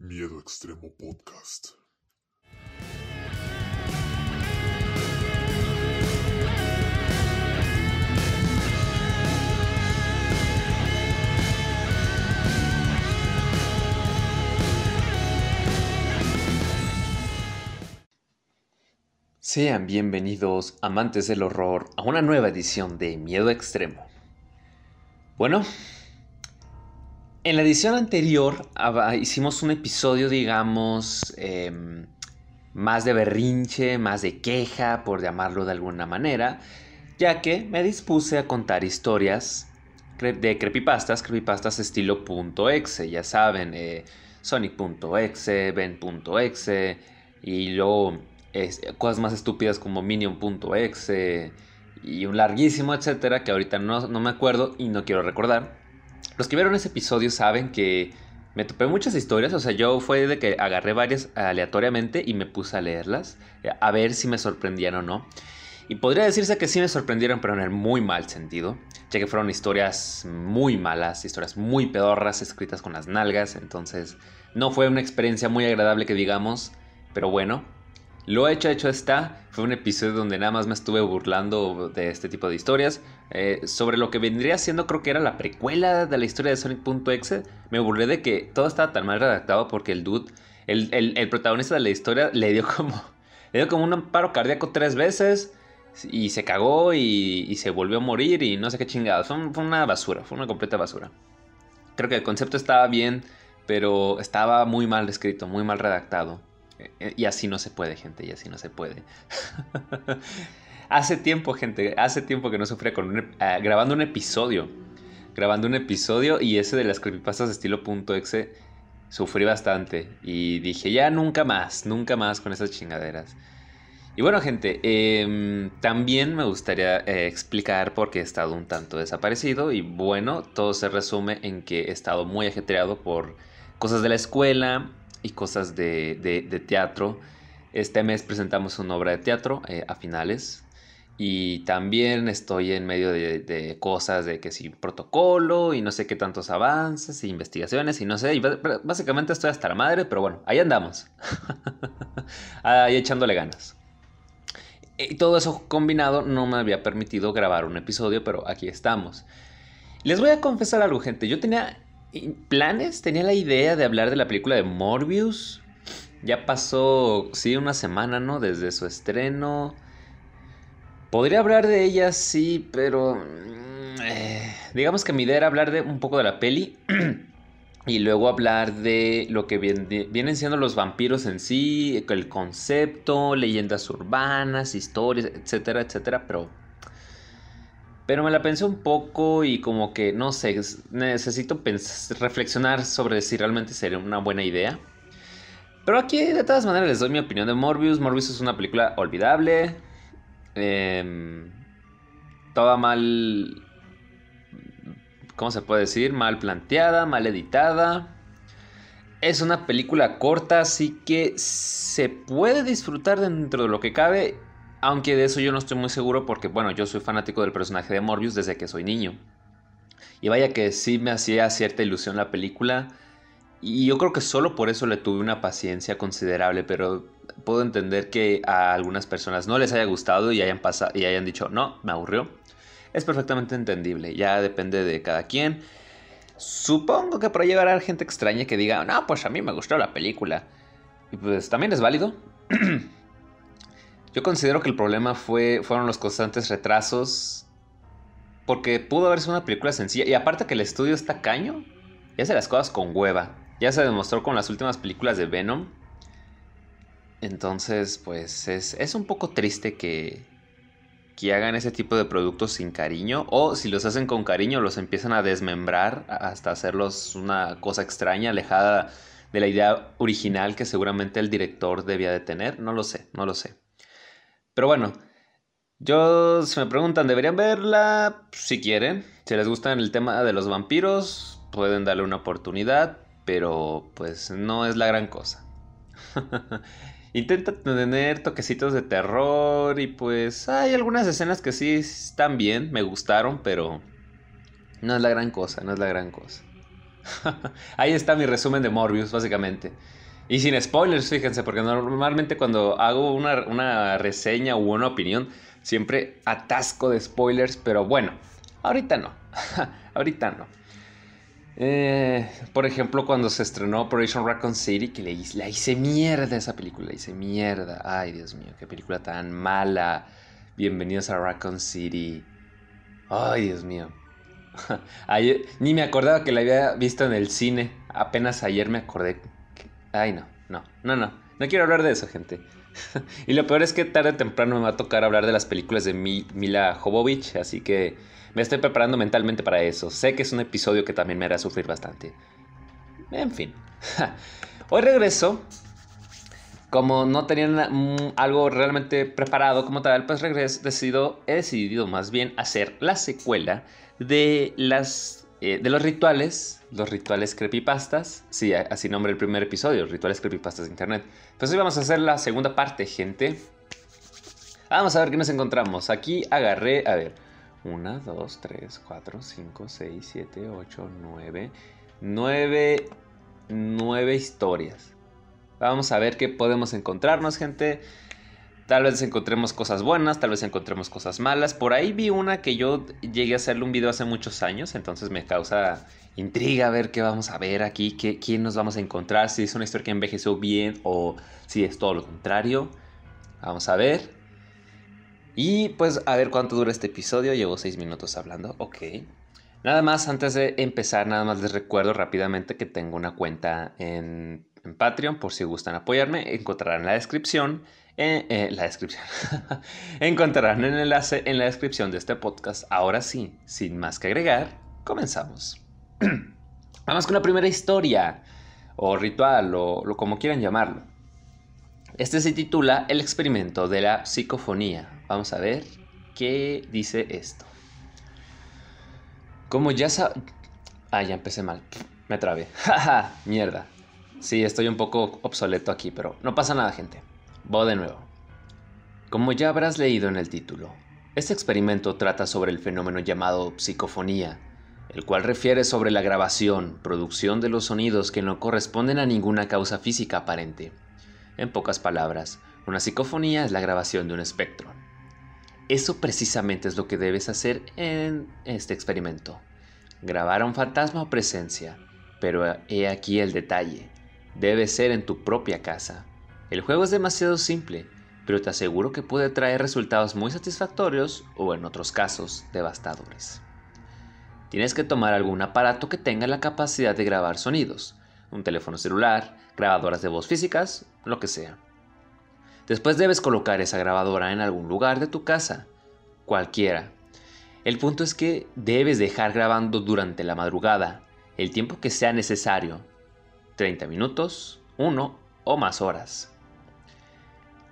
Miedo Extremo Podcast. Sean bienvenidos, amantes del horror, a una nueva edición de Miedo Extremo. Bueno, en la edición anterior hicimos un episodio, digamos, em, más de berrinche, más de queja, por llamarlo de alguna manera, ya que me dispuse a contar historias de creepypastas, creepypastas estilo .exe, ya saben, eh, Sonic.exe, Ben.exe, y luego cosas más estúpidas como Minion.exe y un larguísimo etcétera que ahorita no me acuerdo y no quiero recordar. Los que vieron ese episodio saben que me topé muchas historias, o sea, yo fue de que agarré varias aleatoriamente y me puse a leerlas, eh, a ver si me sorprendían o no. Y podría decirse que sí me sorprendieron, pero en el muy mal sentido, ya que fueron historias muy malas, historias muy pedorras, escritas con las nalgas, entonces no fue una experiencia muy agradable que digamos, pero bueno, lo hecho, hecho está. Fue un episodio donde nada más me estuve burlando de este tipo de historias. Eh, sobre lo que vendría siendo, creo que era la precuela de la historia de Sonic.exe. Me burlé de que todo estaba tan mal redactado porque el dude, el, protagonista de la historia, le dio como, le dio como un paro cardíaco tres veces. Y se cagó y, se volvió a morir y no sé qué chingados. Fue, fue una basura, fue una completa basura. Creo que el concepto estaba bien, pero estaba muy mal escrito, muy mal redactado. Eh, y así no se puede, gente, y así no se puede. hace tiempo, gente, hace tiempo que no sufría con ah, grabando un episodio. Grabando un episodio y ese de las creepypastas estilo .exe sufrí bastante. Y dije, ya nunca más, nunca más con esas chingaderas. Y bueno, gente, em, también me gustaría eh, explicar por qué he estado un tanto desaparecido. Y bueno, todo se resume en que he estado muy ajetreado por cosas de la escuela, y cosas de, teatro. Este mes presentamos una obra de teatro eh, a finales y también estoy en medio de, cosas de que si protocolo y no sé qué tantos avances e investigaciones y no sé, básicamente estoy hasta la madre, pero bueno, ahí andamos, ahí echándole ganas. Y todo eso combinado no me había permitido grabar un episodio, pero aquí estamos. Les voy a confesar algo, gente. Yo tenía planes, tenía la idea de hablar de la película de Morbius. Ya pasó, sí, una semana, ¿no? Desde su estreno. Podría hablar de ella, sí, pero... Mm, eh, digamos que mi idea era hablar de un poco de la peli. y luego hablar de lo que vienen siendo los vampiros en sí, el concepto, leyendas urbanas, historias, etcétera, etcétera. Pero pero me la pensé un poco y como que, no sé, necesito reflexionar sobre si realmente sería una buena idea. Pero aquí de todas maneras les doy mi opinión de Morbius. Morbius es una película olvidable. Em, toda mal... ¿Cómo se puede decir? Mal planteada, mal editada. Es una película corta, así que se puede disfrutar dentro de lo que cabe aunque de eso yo no estoy muy seguro porque, bueno, yo soy fanático del personaje de Morbius desde que soy niño. Y vaya que sí me hacía cierta ilusión la película. Y yo creo que solo por eso le tuve una paciencia considerable, pero puedo entender que a algunas personas no les haya gustado y hayan, pasado, y hayan dicho, no, me aburrió. Es perfectamente entendible, ya depende de cada quien. Supongo que por ahí llegará gente extraña que diga, no, pues a mí me gustó la película. Y pues también es válido. Yo considero que el problema fue, fueron los constantes retrasos. Porque pudo haber sido una película sencilla. Y aparte que el estudio está caño, y hace las cosas con hueva. Ya se demostró con las últimas películas de Venom. Entonces, pues es, es un poco triste que, que hagan ese tipo de productos sin cariño. O si los hacen con cariño, los empiezan a desmembrar hasta hacerlos una cosa extraña, alejada de la idea original que seguramente el director debía de tener. No lo sé, no lo sé. Pero bueno, yo, si me preguntan, ¿deberían verla? Si quieren. Si les gusta el tema de los vampiros, pueden darle una oportunidad, pero pues no es la gran cosa. Intenta tener toquecitos de terror y pues hay algunas escenas que sí están bien, me gustaron, pero no es la gran cosa, no es la gran cosa. Ahí está mi resumen de Morbius, básicamente. Y sin spoilers, fíjense, porque normalmente cuando hago una, una reseña u una opinión, siempre atasco de spoilers, pero bueno, ahorita no. ahorita no. Eh, por ejemplo, cuando se estrenó Operation Raccoon City, que le la hice mierda esa película, la hice mierda. Ay, Dios mío, qué película tan mala. Bienvenidos a Raccoon City. Ay, Dios mío. ni me acordaba que la había visto en el cine. Apenas ayer me acordé. Ay, no, no, no, no. No quiero hablar de eso, gente. y lo peor es que tarde o temprano me va a tocar hablar de las películas de Mila Jovovich, así que me estoy preparando mentalmente para eso. Sé que es un episodio que también me hará sufrir bastante. En fin. Hoy regreso. Como no tenía mm, algo realmente preparado como tal, pues regreso, decido, he decidido más bien hacer la secuela de las eh, de los rituales, los rituales creepypastas, sí, así nombre el primer episodio, rituales creepypastas de internet. Pues hoy vamos a hacer la segunda parte, gente. Vamos a ver qué nos encontramos. Aquí agarré, a ver, 1, 2, 3, 4, 5, 6, 7, 8, 9. 9. 9 historias. Vamos a ver qué podemos encontrarnos, gente. Tal vez encontremos cosas buenas, tal vez encontremos cosas malas. Por ahí vi una que yo llegué a hacerle un video hace muchos años, entonces me causa intriga ver qué vamos a ver aquí, qué, quién nos vamos a encontrar, si es una historia que envejeció bien o si es todo lo contrario. Vamos a ver. Y pues a ver cuánto dura este episodio. Llevo seis minutos hablando. Ok. Nada más, antes de empezar, nada más les recuerdo rápidamente que tengo una cuenta en, Patreon por si gustan apoyarme. Encontrarán en la descripción. Eh, eh, la descripción. Encontrarán el enlace en la descripción de este podcast. Ahora sí, sin más que agregar, comenzamos. Vamos con la primera historia, o ritual, o, o como quieran llamarlo. Este se titula El experimento de la psicofonía. Vamos a ver qué dice esto. Como ya sa... Ah, ya empecé mal. Me trabé. Jaja, mierda. Sí, estoy un poco obsoleto aquí, pero no pasa nada, gente. Voy de nuevo. Como ya habrás leído en el título, este experimento trata sobre el fenómeno llamado psicofonía, el cual refiere sobre la grabación, producción de los sonidos que no corresponden a ninguna causa física aparente. En pocas palabras, una psicofonía es la grabación de un espectro. Eso precisamente es lo que debes hacer en este experimento. Grabar a un fantasma o presencia. Pero he aquí el detalle. Debe ser en tu propia casa. El juego es demasiado simple, pero te aseguro que puede traer resultados muy satisfactorios o en otros casos devastadores. Tienes que tomar algún aparato que tenga la capacidad de grabar sonidos, un teléfono celular, grabadoras de voz físicas, lo que sea. Después debes colocar esa grabadora en algún lugar de tu casa, cualquiera. El punto es que debes dejar grabando durante la madrugada, el tiempo que sea necesario, 30 minutos, 1 o más horas.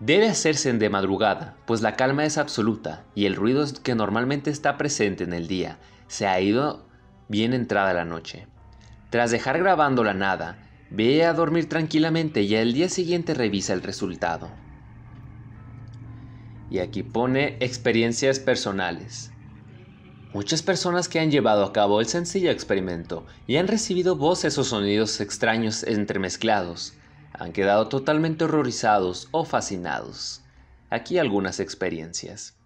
Debe hacerse de madrugada, pues la calma es absoluta y el ruido que normalmente está presente en el día se ha ido bien entrada la noche. Tras dejar grabando la nada, ve a dormir tranquilamente y al día siguiente revisa el resultado. Y aquí pone experiencias personales. Muchas personas que han llevado a cabo el sencillo experimento y han recibido voces o sonidos extraños entremezclados, han quedado totalmente horrorizados o fascinados. Aquí algunas experiencias.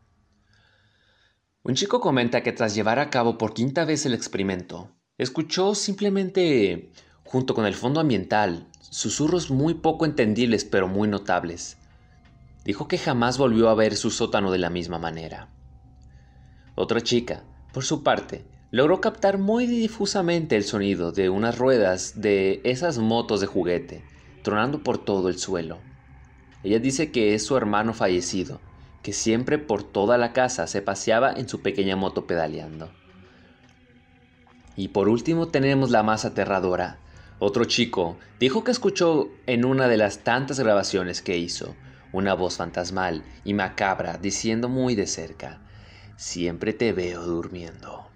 Un chico comenta que tras llevar a cabo por quinta vez el experimento, escuchó simplemente, junto con el fondo ambiental, susurros muy poco entendibles pero muy notables. Dijo que jamás volvió a ver su sótano de la misma manera. Otra chica, por su parte, logró captar muy difusamente el sonido de unas ruedas de esas motos de juguete, tronando por todo el suelo. Ella dice que es su hermano fallecido, que siempre por toda la casa se paseaba en su pequeña moto pedaleando. Y por último tenemos la más aterradora. Otro chico dijo que escuchó en una de las tantas grabaciones que hizo una voz fantasmal y macabra diciendo muy de cerca, siempre te veo durmiendo.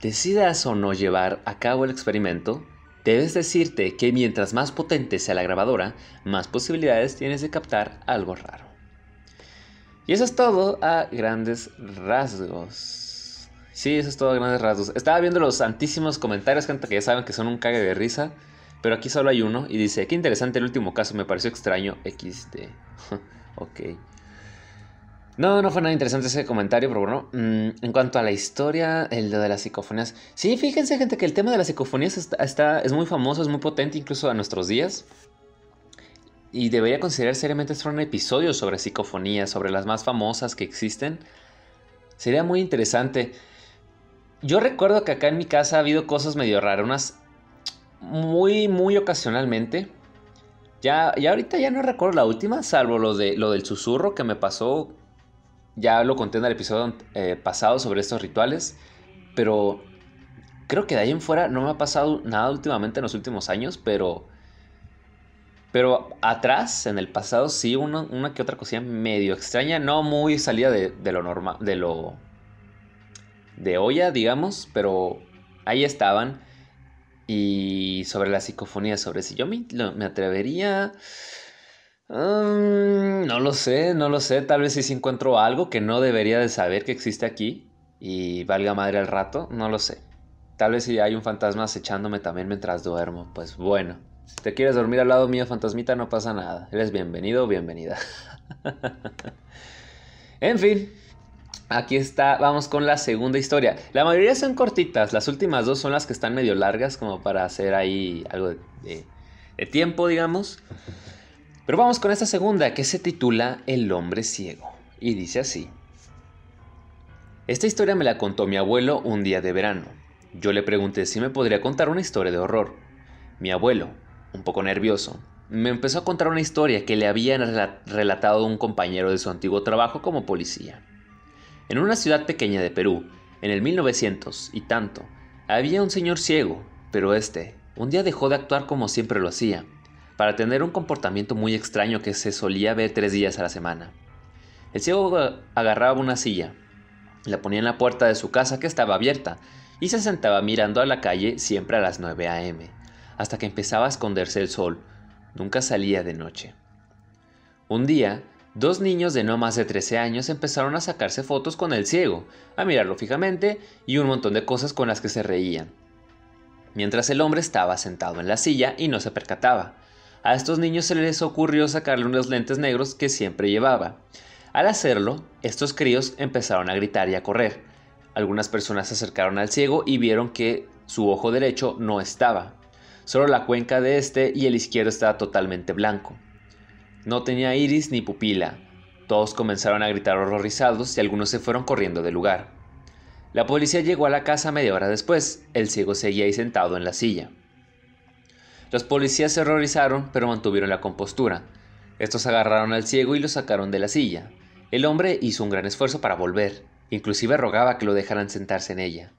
Decidas o no llevar a cabo el experimento, debes decirte que mientras más potente sea la grabadora, más posibilidades tienes de captar algo raro. Y eso es todo a grandes rasgos. Sí, eso es todo a grandes rasgos. Estaba viendo los santísimos comentarios, gente que ya saben que son un cague de risa. Pero aquí solo hay uno y dice, qué interesante el último caso, me pareció extraño. XD. ok. No, no fue nada interesante ese comentario, pero bueno. Mm, en cuanto a la historia, el de las psicofonías. Sí, fíjense, gente, que el tema de las psicofonías está, es muy famoso, es muy potente incluso a nuestros días. Y debería considerar seriamente hacer un episodio sobre psicofonías, sobre las más famosas que existen. Sería muy interesante. Yo recuerdo que acá en mi casa ha habido cosas medio raras, unas muy, muy ocasionalmente. Ya, ya ahorita ya no recuerdo la última, salvo lo, de, lo del susurro que me pasó. Ya lo conté en el episodio eh, pasado sobre estos rituales. Pero creo que de ahí en fuera no me ha pasado nada últimamente en los últimos años, pero... Pero atrás, en el pasado, sí, una, que otra cosilla medio extraña, no muy salida de, lo normal, de lo... de olla, digamos, pero ahí estaban. Y sobre la psicofonía, sobre si yo me, atrevería... Mm, no lo sé, no lo sé. Tal vez si encuentro algo que no debería de saber que existe aquí y valga madre al rato, no lo sé. Tal vez si hay un fantasma acechándome también mientras duermo, pues bueno. Si te quieres dormir al lado mío, fantasmita, no pasa nada. Eres bienvenido o bienvenida. en fin, Aquí está, vamos con la segunda historia. La mayoría son cortitas, las últimas dos son las que están medio largas como para hacer ahí algo de, tiempo, digamos. Pero vamos con esta segunda que se titula El hombre ciego y dice así. Esta historia me la contó mi abuelo un día de verano. Yo le pregunté si me podría contar una historia de horror. Mi abuelo, un poco nervioso, me empezó a contar una historia que le habían relatado un compañero de su antiguo trabajo como policía. En una ciudad pequeña de Perú, en el 1900 y tanto, había un señor ciego, pero este un día dejó de actuar como siempre lo hacía, para tener un comportamiento muy extraño que se solía ver tres días a la semana. El ciego agarraba una silla, la ponía en la puerta de su casa que estaba abierta, y se sentaba mirando a la calle siempre a las 9 a.m., hasta que empezaba a esconderse el sol. Nunca salía de noche. Un día, Dos niños de no más de 13 años empezaron a sacarse fotos con el ciego, a mirarlo fijamente y un montón de cosas con las que se reían. Mientras el hombre estaba sentado en la silla y no se percataba. A estos niños se les ocurrió sacarle unos lentes negros que siempre llevaba. Al hacerlo, estos críos empezaron a gritar y a correr. Algunas personas se acercaron al ciego y vieron que su ojo derecho no estaba. Solo la cuenca de este y el izquierdo estaba totalmente blanco. No tenía iris ni pupila. Todos comenzaron a gritar horrorizados y algunos se fueron corriendo del lugar. La policía llegó a la casa media hora después. El ciego seguía ahí sentado en la silla. Los policías se horrorizaron, pero mantuvieron la compostura. Estos agarraron al ciego y lo sacaron de la silla. El hombre hizo un gran esfuerzo para volver, inclusive rogaba que lo dejaran sentarse en ella.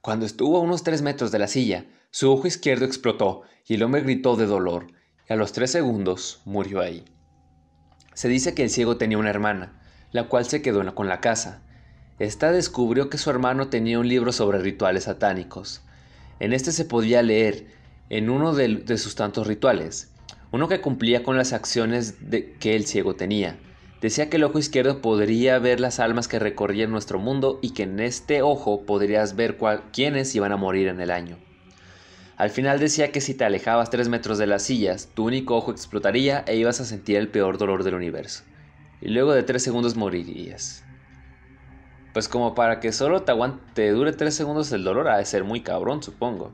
Cuando estuvo a unos tres metros de la silla, su ojo izquierdo explotó y el hombre gritó de dolor y a los tres segundos murió ahí. Se dice que el ciego tenía una hermana, la cual se quedó con la casa. Esta descubrió que su hermano tenía un libro sobre rituales satánicos. En este se podía leer, en uno de, sus tantos rituales, uno que cumplía con las acciones que el ciego tenía. Decía que el ojo izquierdo podría ver las almas que recorrían nuestro mundo y que en este ojo podrías ver quiénes iban a morir en el año. Al final decía que si te alejabas tres metros de las sillas, tu único ojo explotaría e ibas a sentir el peor dolor del universo. Y luego de tres segundos morirías. Pues como para que solo te aguante, dure tres segundos el dolor, ha de ser muy cabrón, supongo.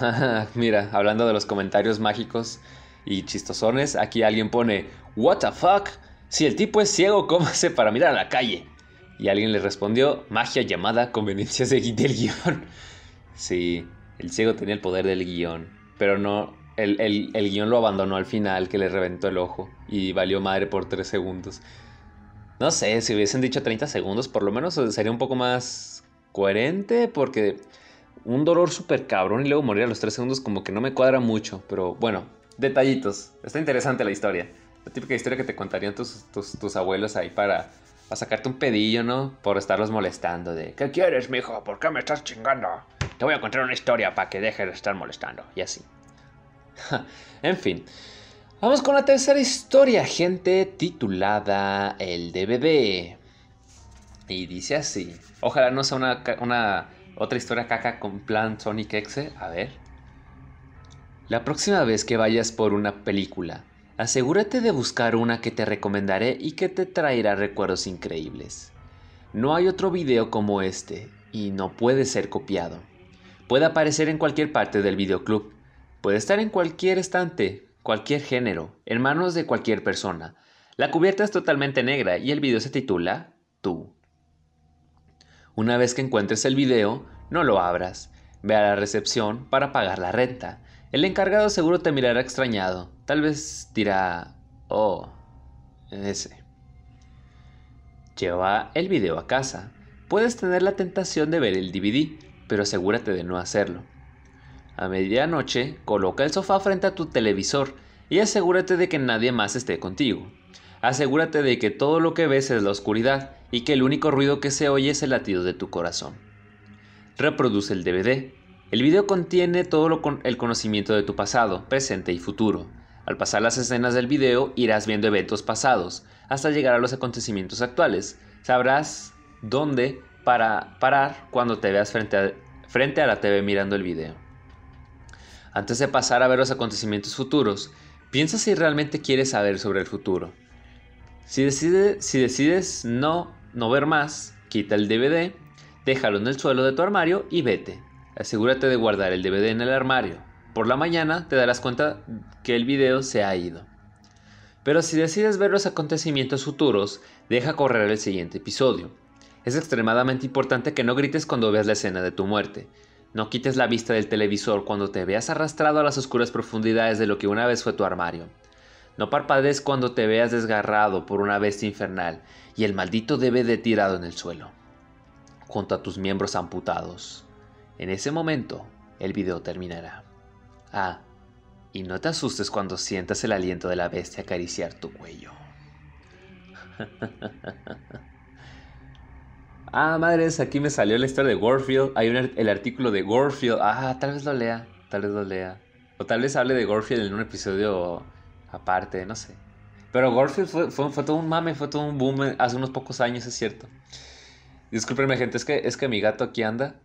Mira, hablando de los comentarios mágicos y chistosones, aquí alguien pone, What the fuck? Si el tipo es ciego, ¿cómo hace para mirar a la calle? Y alguien le respondió, magia llamada conveniencias del guion. sí, el ciego tenía el poder del guion, pero no, el, el, guion lo abandonó al final, que le reventó el ojo y valió madre por 3 segundos. No sé, si hubiesen dicho 30 segundos, por lo menos sería un poco más coherente, porque un dolor súper cabrón y luego morir a los 3 segundos como que no me cuadra mucho, pero bueno, detallitos. Está interesante la historia. La típica historia que te contarían tus, tus, tus abuelos ahí para a sacarte un pedillo, ¿no? Por estarlos molestando de, ¿qué quieres, mijo? ¿Por qué me estás chingando? Te voy a contar una historia para que dejes de estar molestando. Y así. en fin. Vamos con la tercera historia, gente, titulada El DVD. Y dice así. Ojalá no sea una otra historia caca con plan Sonic X. A ver. La próxima vez que vayas por una película, asegúrate de buscar una que te recomendaré y que te traerá recuerdos increíbles. No hay otro video como este y no puede ser copiado. Puede aparecer en cualquier parte del videoclub. Puede estar en cualquier estante, cualquier género, en manos de cualquier persona. La cubierta es totalmente negra y el video se titula Tú. Una vez que encuentres el video, no lo abras. Ve a la recepción para pagar la renta. El encargado seguro te mirará extrañado. Tal vez dirá, oh, ese. Lleva el video a casa. Puedes tener la tentación de ver el DVD, pero asegúrate de no hacerlo. A medianoche, coloca el sofá frente a tu televisor y asegúrate de que nadie más esté contigo. Asegúrate de que todo lo que ves es la oscuridad y que el único ruido que se oye es el latido de tu corazón. Reproduce el DVD. El video contiene todo el conocimiento de tu pasado, presente y futuro. Al pasar las escenas del video irás viendo eventos pasados hasta llegar a los acontecimientos actuales. Sabrás dónde para parar cuando te veas frente a, frente a la TV mirando el video. Antes de pasar a ver los acontecimientos futuros, piensa si realmente quieres saber sobre el futuro. Si, decides no, no ver más, quita el DVD, déjalo en el suelo de tu armario y vete. Asegúrate de guardar el DVD en el armario. Por la mañana te darás cuenta que el video se ha ido. Pero si decides ver los acontecimientos futuros, deja correr el siguiente episodio. Es extremadamente importante que no grites cuando veas la escena de tu muerte. No quites la vista del televisor cuando te veas arrastrado a las oscuras profundidades de lo que una vez fue tu armario. No parpadees cuando te veas desgarrado por una bestia infernal y el maldito debe de tirado en el suelo, junto a tus miembros amputados. En ese momento, el video terminará. Ah, y no te asustes cuando sientas el aliento de la bestia acariciar tu cuello. Ah, madres, aquí me salió la historia de Warfield. Hay el artículo de Warfield. Ah, tal vez lo lea. Tal vez lo lea. O tal vez hable de Warfield en un episodio aparte, no sé. Pero Warfield fue, fue, todo un mame, fue todo un boom hace unos pocos años, es cierto. Discúlpenme, gente, es que, es que mi gato aquí anda.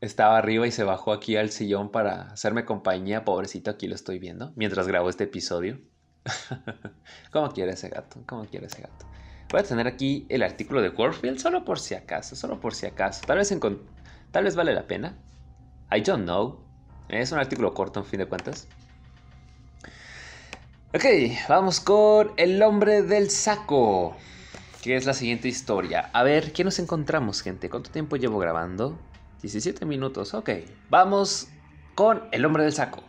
Estaba arriba y se bajó aquí al sillón para hacerme compañía. Pobrecito, aquí lo estoy viendo mientras grabo este episodio. ¿Cómo quiere ese gato? ¿Cómo quiere ese gato? Voy a tener aquí el artículo de Warfield solo por si acaso, solo por si acaso. Tal vez, tal vez vale la pena. I don't know. Es un artículo corto en fin de cuentas. Ok, vamos con El hombre del saco. Que es la siguiente historia. A ver, ¿qué nos encontramos, gente? ¿Cuánto tiempo llevo grabando? 17 minutos, ok. Vamos con El hombre del saco.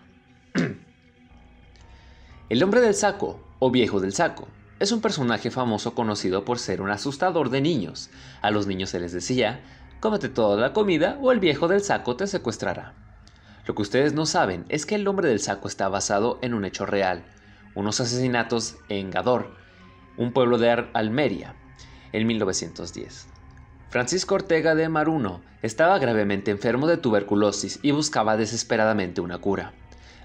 el hombre del saco, o viejo del saco, es un personaje famoso conocido por ser un asustador de niños. A los niños se les decía, cómete toda la comida o el viejo del saco te secuestrará. Lo que ustedes no saben es que el nombre del saco está basado en un hecho real, unos asesinatos en Gador, un pueblo de Almería, en 1910. Francisco Ortega de Maruno estaba gravemente enfermo de tuberculosis y buscaba desesperadamente una cura.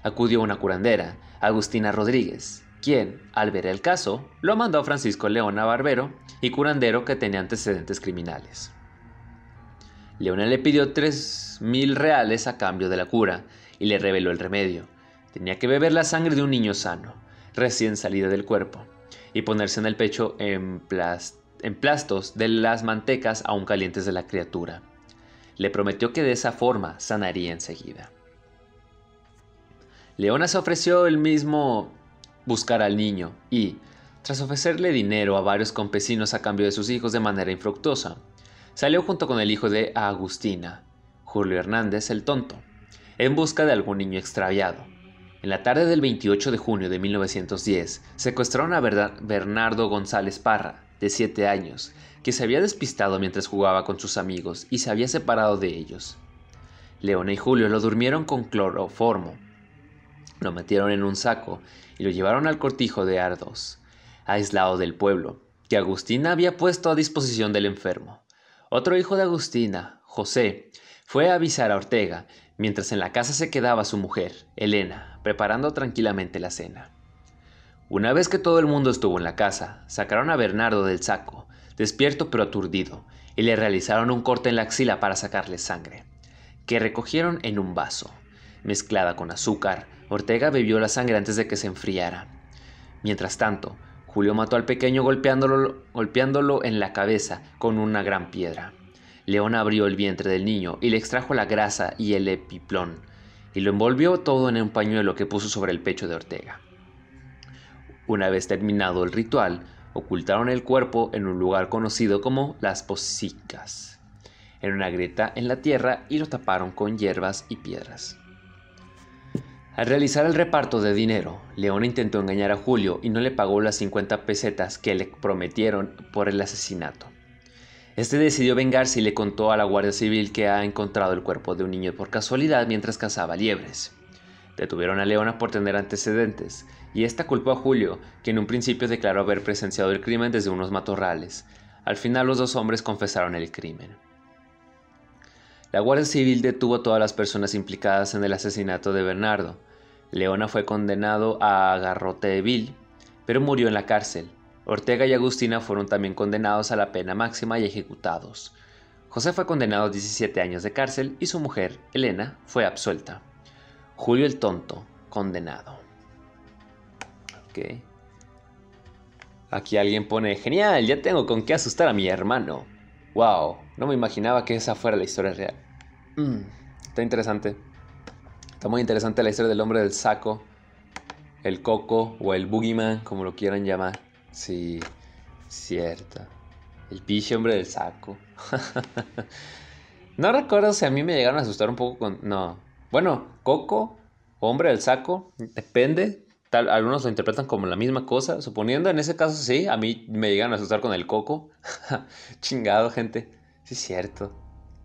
Acudió una curandera, Agustina Rodríguez, quien, al ver el caso, lo mandó a Francisco Leona Barbero y curandero que tenía antecedentes criminales. Leona le pidió tres mil reales a cambio de la cura y le reveló el remedio. Tenía que beber la sangre de un niño sano, recién salido del cuerpo, y ponerse en el pecho en plastos de las mantecas aún calientes de la criatura. Le prometió que de esa forma sanaría enseguida. Leona se ofreció el mismo buscar al niño y, tras ofrecerle dinero a varios campesinos a cambio de sus hijos de manera infructuosa, salió junto con el hijo de Agustina, Julio Hernández el Tonto, en busca de algún niño extraviado. En la tarde del 28 de junio de 1910, secuestraron a Bernardo González Parra, de 7 años, que se había despistado mientras jugaba con sus amigos y se había separado de ellos. Leona y Julio lo durmieron con cloroformo. Lo metieron en un saco y lo llevaron al cortijo de Ardos, aislado del pueblo, que Agustina había puesto a disposición del enfermo. Otro hijo de Agustina, José, fue a avisar a Ortega, mientras en la casa se quedaba su mujer, Elena, preparando tranquilamente la cena. Una vez que todo el mundo estuvo en la casa, sacaron a Bernardo del saco, despierto pero aturdido, y le realizaron un corte en la axila para sacarle sangre, que recogieron en un vaso. Mezclada con azúcar, Ortega bebió la sangre antes de que se enfriara. Mientras tanto, Julio mató al pequeño golpeándolo, golpeándolo en la cabeza con una gran piedra. León abrió el vientre del niño y le extrajo la grasa y el epiplón, y lo envolvió todo en un pañuelo que puso sobre el pecho de Ortega. Una vez terminado el ritual, ocultaron el cuerpo en un lugar conocido como las posicas, en una grieta en la tierra y lo taparon con hierbas y piedras. Al realizar el reparto de dinero, León intentó engañar a Julio y no le pagó las 50 pesetas que le prometieron por el asesinato. Este decidió vengarse y le contó a la Guardia Civil que ha encontrado el cuerpo de un niño por casualidad mientras cazaba liebres. Detuvieron a Leona por tener antecedentes, y esta culpó a Julio, que en un principio declaró haber presenciado el crimen desde unos matorrales. Al final los dos hombres confesaron el crimen. La Guardia Civil detuvo a todas las personas implicadas en el asesinato de Bernardo. Leona fue condenado a garrote vil, pero murió en la cárcel. Ortega y Agustina fueron también condenados a la pena máxima y ejecutados. José fue condenado a 17 años de cárcel y su mujer, Elena, fue absuelta. Julio el Tonto, condenado. Ok. Aquí alguien pone, genial, ya tengo con qué asustar a mi hermano. Wow, no me imaginaba que esa fuera la historia real. Mm, está interesante. Está muy interesante la historia del hombre del saco, el coco o el boogeyman, como lo quieran llamar. Sí, cierto. El piche hombre del saco. no recuerdo si a mí me llegaron a asustar un poco con... No. Bueno, coco, hombre del saco, depende. Tal, algunos lo interpretan como la misma cosa. Suponiendo en ese caso sí, a mí me llegan a asustar con el coco. Chingado, gente. Sí, cierto.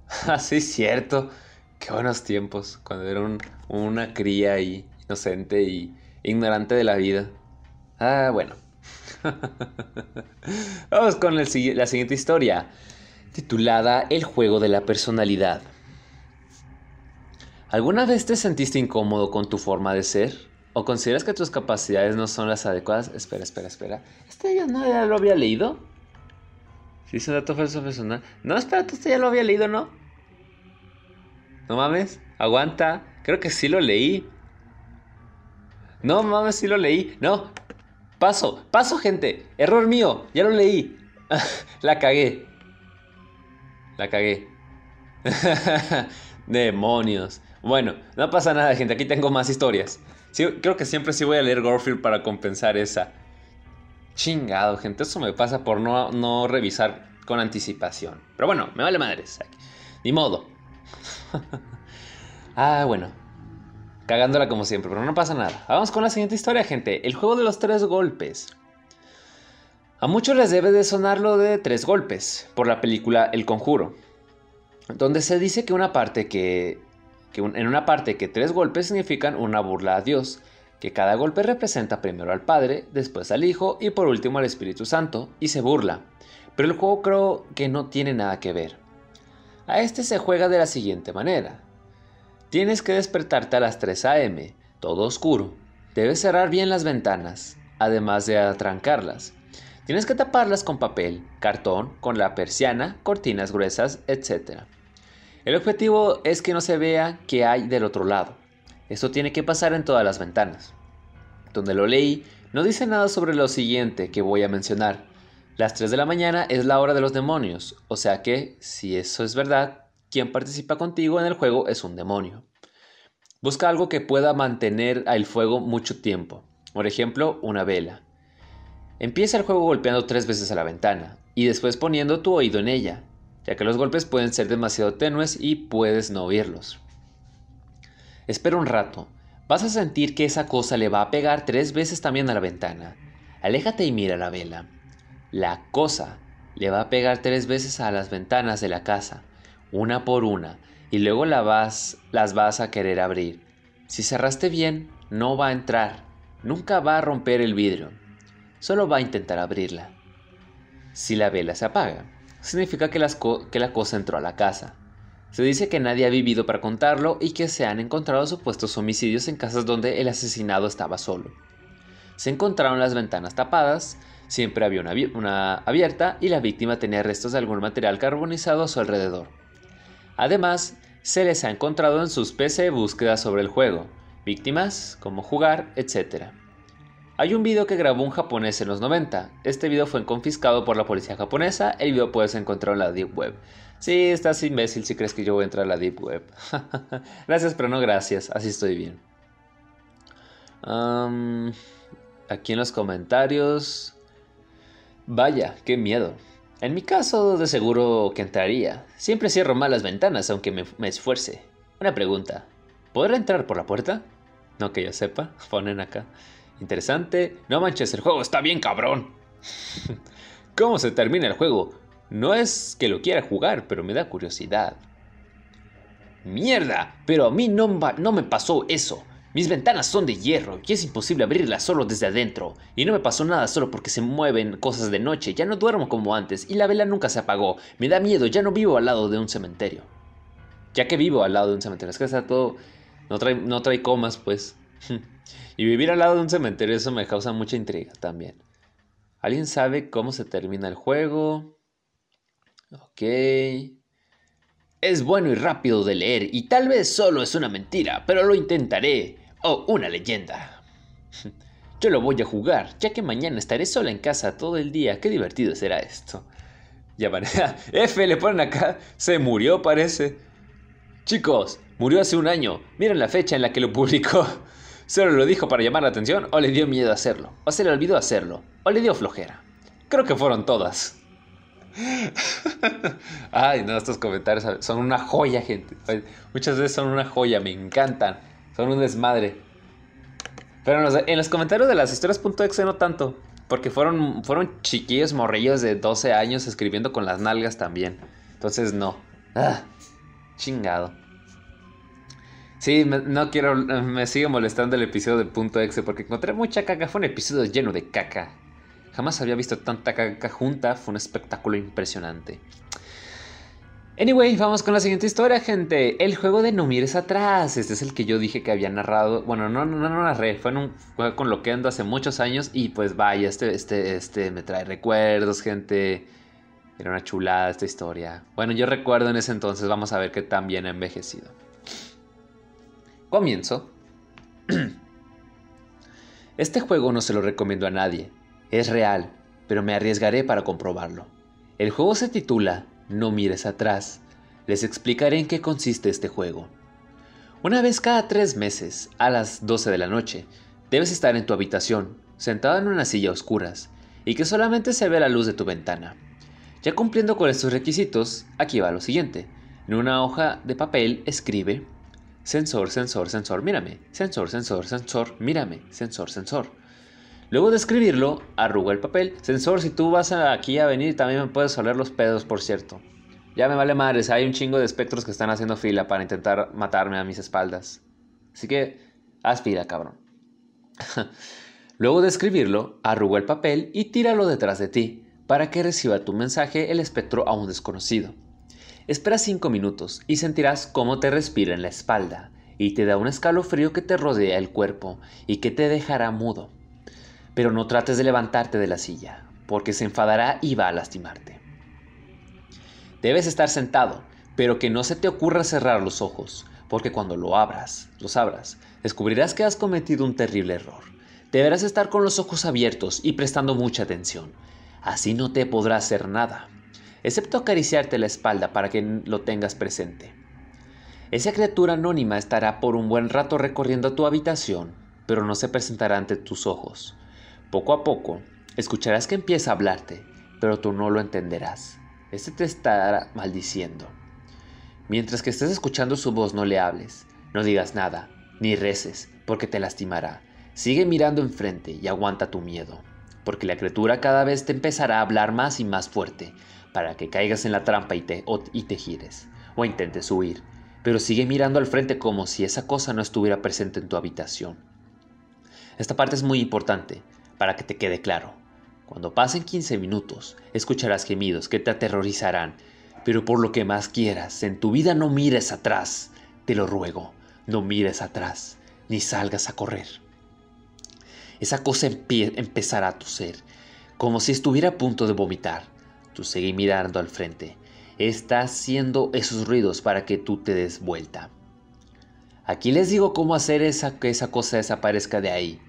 sí, cierto. Qué buenos tiempos. Cuando era una cría y inocente y ignorante de la vida. Ah, bueno. Vamos con la siguiente historia. Titulada El juego de la personalidad. ¿Alguna vez te sentiste incómodo con tu forma de ser? ¿O consideras que tus capacidades no son las adecuadas? Espera, espera, espera. ¿Este ya no ya lo había leído? Si es un dato personal. No, espérate, este ya lo había leído, ¿no? No mames, aguanta. Creo que sí lo leí. No mames, sí lo leí. No, paso, paso, gente. Error mío, ya lo leí. La cagué. La cagué. Demonios. Bueno, no pasa nada, gente. Aquí tengo más historias creo que siempre sí voy a leer Garfield para compensar esa. Chingado, gente. Eso me pasa por no, no revisar con anticipación. Pero bueno, me vale madres. Ni modo. ah, bueno. Cagándola como siempre, pero no pasa nada. Vamos con la siguiente historia, gente. El juego de los tres golpes. A muchos les debe de sonar lo de tres golpes por la película El Conjuro, donde se dice que una parte que en una parte que tres golpes significan una burla a Dios, que cada golpe representa primero al Padre, después al Hijo y por último al Espíritu Santo, y se burla. Pero el juego creo que no tiene nada que ver. A este se juega de la siguiente manera. Tienes que despertarte a las 3 a.m., todo oscuro. Debes cerrar bien las ventanas, además de atrancarlas. Tienes que taparlas con papel, cartón, con la persiana, cortinas gruesas, etc. El objetivo es que no se vea qué hay del otro lado. Esto tiene que pasar en todas las ventanas. Donde lo leí, no dice nada sobre lo siguiente que voy a mencionar. Las 3 de la mañana es la hora de los demonios, o sea que, si eso es verdad, quien participa contigo en el juego es un demonio. Busca algo que pueda mantener el fuego mucho tiempo, por ejemplo, una vela. Empieza el juego golpeando tres veces a la ventana y después poniendo tu oído en ella ya que los golpes pueden ser demasiado tenues y puedes no oírlos. Espera un rato, vas a sentir que esa cosa le va a pegar tres veces también a la ventana. Aléjate y mira la vela. La cosa le va a pegar tres veces a las ventanas de la casa, una por una, y luego la vas, las vas a querer abrir. Si cerraste bien, no va a entrar, nunca va a romper el vidrio, solo va a intentar abrirla. Si la vela se apaga, significa que, la cosa entró a la casa. Se dice que nadie ha vivido para contarlo y que se han encontrado supuestos homicidios en casas donde el asesinado estaba solo. Se encontraron las ventanas tapadas, siempre había una abierta y la víctima tenía restos de algún material carbonizado a su alrededor. Además, se les ha encontrado en sus PC búsquedas sobre el juego, víctimas, cómo jugar, etc. Hay un video que grabó un japonés en los 90. Este video fue confiscado por la policía japonesa. El video puedes encontrar en la Deep Web. Sí, estás imbécil si crees que yo voy a entrar a la Deep Web. gracias, pero no gracias. Así estoy bien. aquí en los comentarios. Vaya, qué miedo. En mi caso, de seguro que entraría. Siempre cierro mal las ventanas, aunque me, esfuerce. Una pregunta. ¿Podrá entrar por la puerta? No que yo sepa. Ponen acá. Interesante. No manches, el juego está bien cabrón. ¿Cómo se termina el juego? No es que lo quiera jugar, pero me da curiosidad. ¡Mierda! Pero a mí no me pasó eso. Mis ventanas son de hierro y es imposible abrirlas solo desde adentro. Y no me pasó nada solo porque se mueven cosas de noche. Ya no duermo como antes y la vela nunca se apagó. Me da miedo, ya no vivo al lado de un cementerio. Ya que vivo al lado de un cementerio. Es que está todo... No trae, no trae comas, pues. y vivir al lado de un cementerio, eso me causa mucha intriga también. ¿Alguien sabe cómo se termina el juego? Ok. Es bueno y rápido de leer y tal vez solo es una mentira, pero lo intentaré. O una leyenda. Yo lo voy a jugar, ya que mañana estaré sola en casa todo el día. Qué divertido será esto. Ya van. F le ponen acá. Se murió, parece. Chicos, murió hace un año. Miren la fecha en la que lo publicó. ¿Solo lo dijo para llamar la atención o le dio miedo hacerlo? ¿O se le olvidó hacerlo? ¿O le dio flojera? Creo que fueron todas. Ay, no, estos comentarios son una joya, gente. Muchas veces son una joya, me encantan. Son un desmadre. Pero en los, comentarios de las historias.exe no tanto. Porque fueron, fueron chiquillos morrillos de 12 años escribiendo con las nalgas también. Entonces no. Ah, chingado. Sí, no quiero. Me sigue molestando el episodio de punto exe porque encontré mucha caca. Fue un episodio lleno de caca. Jamás había visto tanta caca junta, fue un espectáculo impresionante. Anyway, vamos con la siguiente historia, gente. El juego de No mires atrás. Este es el que yo dije que había narrado. Bueno, no, no, no narré. Fue en un juego con lo que ando hace muchos años. Y pues vaya, este, este, este me trae recuerdos, gente. Era una chulada esta historia. Bueno, yo recuerdo en ese entonces. Vamos a ver qué tan bien ha envejecido. Comienzo. Este juego no se lo recomiendo a nadie. Es real, pero me arriesgaré para comprobarlo. El juego se titula No mires atrás. Les explicaré en qué consiste este juego. Una vez cada tres meses, a las 12 de la noche, debes estar en tu habitación, sentado en una silla a oscuras, y que solamente se ve la luz de tu ventana. Ya cumpliendo con estos requisitos, aquí va lo siguiente. En una hoja de papel escribe Sensor, sensor, sensor, mírame. Sensor, sensor, sensor, mírame. Sensor, sensor. Luego de escribirlo, arruga el papel. Sensor, si tú vas aquí a venir, también me puedes oler los pedos, por cierto. Ya me vale madres, hay un chingo de espectros que están haciendo fila para intentar matarme a mis espaldas. Así que, aspira, cabrón. Luego de escribirlo, arruga el papel y tíralo detrás de ti, para que reciba tu mensaje el espectro a un desconocido. Espera 5 minutos y sentirás cómo te respira en la espalda, y te da un escalofrío que te rodea el cuerpo y que te dejará mudo pero no trates de levantarte de la silla, porque se enfadará y va a lastimarte. Debes estar sentado, pero que no se te ocurra cerrar los ojos, porque cuando lo abras, los abras, descubrirás que has cometido un terrible error. Deberás estar con los ojos abiertos y prestando mucha atención. Así no te podrá hacer nada, excepto acariciarte la espalda para que lo tengas presente. Esa criatura anónima estará por un buen rato recorriendo tu habitación, pero no se presentará ante tus ojos. Poco a poco, escucharás que empieza a hablarte, pero tú no lo entenderás. Este te estará maldiciendo. Mientras que estés escuchando su voz, no le hables, no digas nada, ni reces, porque te lastimará. Sigue mirando enfrente y aguanta tu miedo, porque la criatura cada vez te empezará a hablar más y más fuerte, para que caigas en la trampa y te, y te gires, o intentes huir, pero sigue mirando al frente como si esa cosa no estuviera presente en tu habitación. Esta parte es muy importante, para que te quede claro. Cuando pasen 15 minutos, escucharás gemidos que te aterrorizarán, pero por lo que más quieras, en tu vida no mires atrás. Te lo ruego, no mires atrás, ni salgas a correr. esa cosa empezará a toser, como si estuviera a punto de vomitar. Tú seguí mirando al frente. Está haciendo esos ruidos para que tú te des vuelta. Aquí les digo cómo hacer esa, que esa cosa desaparezca de ahí.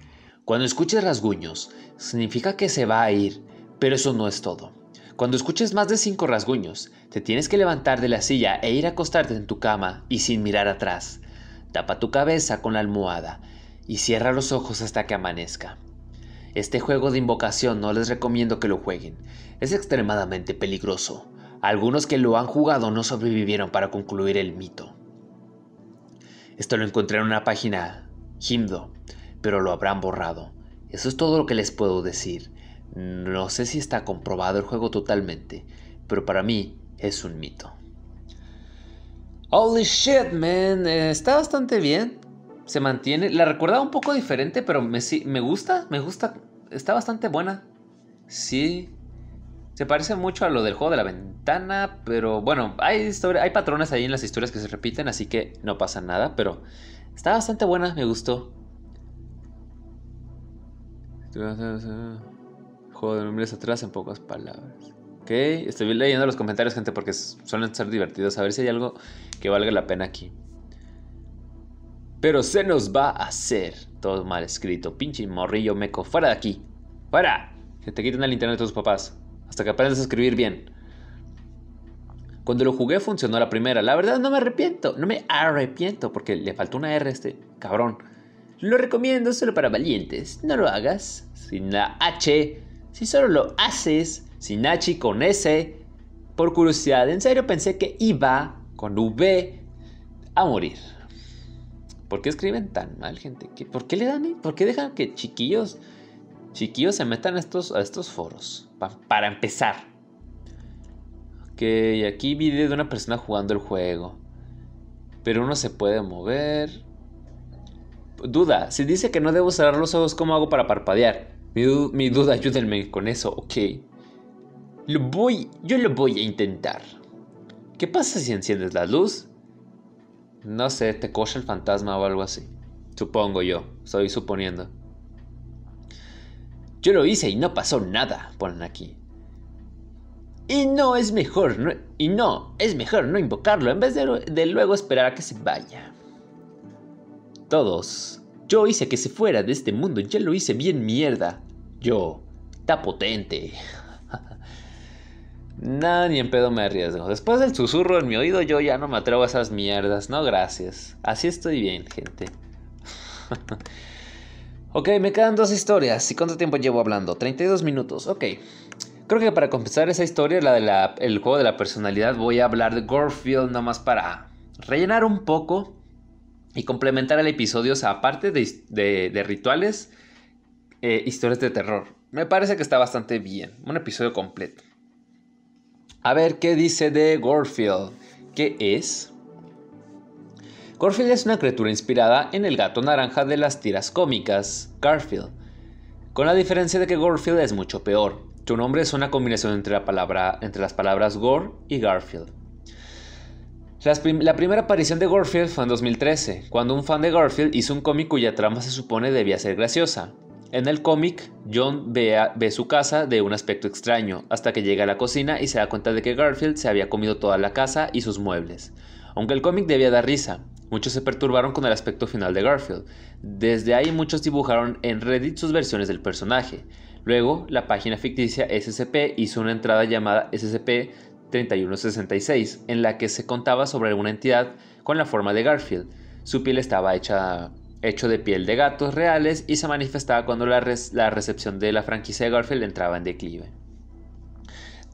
Cuando escuches rasguños, significa que se va a ir, pero eso no es todo. Cuando escuches más de cinco rasguños, te tienes que levantar de la silla e ir a acostarte en tu cama y sin mirar atrás. Tapa tu cabeza con la almohada y cierra los ojos hasta que amanezca. Este juego de invocación no les recomiendo que lo jueguen. Es extremadamente peligroso. Algunos que lo han jugado no sobrevivieron para concluir el mito. Esto lo encontré en una página Himdo, pero lo habrán borrado. Eso es todo lo que les puedo decir. No sé si está comprobado el juego totalmente, pero para mí es un mito. Holy shit, man. Eh, está bastante bien. Se mantiene. La recordaba un poco diferente, pero me, me gusta. Me gusta. Está bastante buena. Sí. Se parece mucho a lo del juego de la ventana, pero bueno, hay, hay patrones ahí en las historias que se repiten, así que no pasa nada, pero está bastante buena, me gustó. Juego de nombres atrás en pocas palabras. Ok, estoy leyendo los comentarios, gente, porque suelen ser divertidos. A ver si hay algo que valga la pena aquí. Pero se nos va a hacer todo mal escrito. Pinche morrillo meco. Fuera de aquí. Fuera. Que te quiten el internet de tus papás hasta que aprendas a escribir bien. Cuando lo jugué funcionó la primera. La verdad no me arrepiento, no me arrepiento porque le faltó una R a este cabrón. Lo recomiendo solo para valientes. No lo hagas sin la H. Si solo lo haces sin H y con S. Por curiosidad, en serio pensé que iba con V a morir. ¿Por qué escriben tan mal, gente? ¿Por qué le dan? ¿Por qué dejan que chiquillos chiquillos se metan a estos, a estos foros. para empezar. Ok, aquí video de una persona jugando el juego. Pero uno se puede mover. Duda, si dice que no debo cerrar los ojos, ¿cómo hago para parpadear? Mi, duda, ayúdenme con eso, ok. Lo voy, yo lo voy a intentar. ¿Qué pasa si enciendes la luz? No sé, te cocha el fantasma o algo así. Supongo yo, estoy suponiendo. Yo lo hice y no pasó nada, ponen aquí. Y no es mejor, no, y no, es mejor no invocarlo en vez de, luego esperar a que se vaya. Todos. Yo hice que se fuera de este mundo, ya lo hice bien mierda. Yo, está potente. Nada, ni en pedo me arriesgo. Después del susurro en mi oído, yo ya no me atrevo a esas mierdas. No, gracias. Así estoy bien, gente. Ok, me quedan dos historias. ¿Y cuánto tiempo llevo hablando? 32 minutos. Ok. Creo que para compensar esa historia, la del juego de la personalidad, voy a hablar de Gorfield nomás para rellenar un poco y complementar el episodio, aparte de, rituales, eh, historias de terror. Me parece que está bastante bien. Un episodio completo. A ver, ¿qué dice de Gorfield? ¿Qué es? Garfield es una criatura inspirada en el gato naranja de las tiras cómicas, Garfield, con la diferencia de que Garfield es mucho peor. Su nombre es una combinación entre, la palabra, entre las palabras Gore y Garfield. La primera aparición de Garfield fue en 2013, cuando un fan de Garfield hizo un cómic cuya trama se supone debía ser graciosa. En el cómic, John ve, su casa de un aspecto extraño, hasta que llega a la cocina y se da cuenta de que Garfield se había comido toda la casa y sus muebles. Aunque el cómic debía dar risa, Muchos se perturbaron con el aspecto final de Garfield. Desde ahí muchos dibujaron en Reddit sus versiones del personaje. Luego, la página ficticia SCP hizo una entrada llamada SCP-3166, en la que se contaba sobre una entidad con la forma de Garfield. Su piel estaba hecha hecho de piel de gatos reales y se manifestaba cuando la, recepción de la franquicia de Garfield entraba en declive.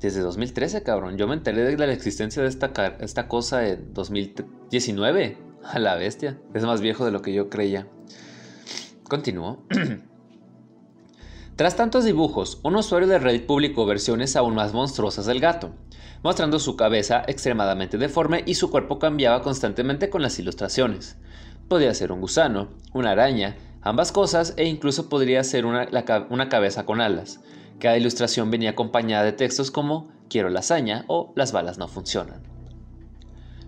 Desde 2013, cabrón. Yo me enteré de la existencia de esta, esta cosa en 2019. A la bestia. Es más viejo de lo que yo creía. Continúo. Tras tantos dibujos, un usuario de Reddit publicó versiones aún más monstruosas del gato, mostrando su cabeza extremadamente deforme y su cuerpo cambiaba constantemente con las ilustraciones. Podía ser un gusano, una araña, ambas cosas e incluso podría ser una, cabeza con alas. Cada ilustración venía acompañada de textos como quiero lasaña o las balas no funcionan.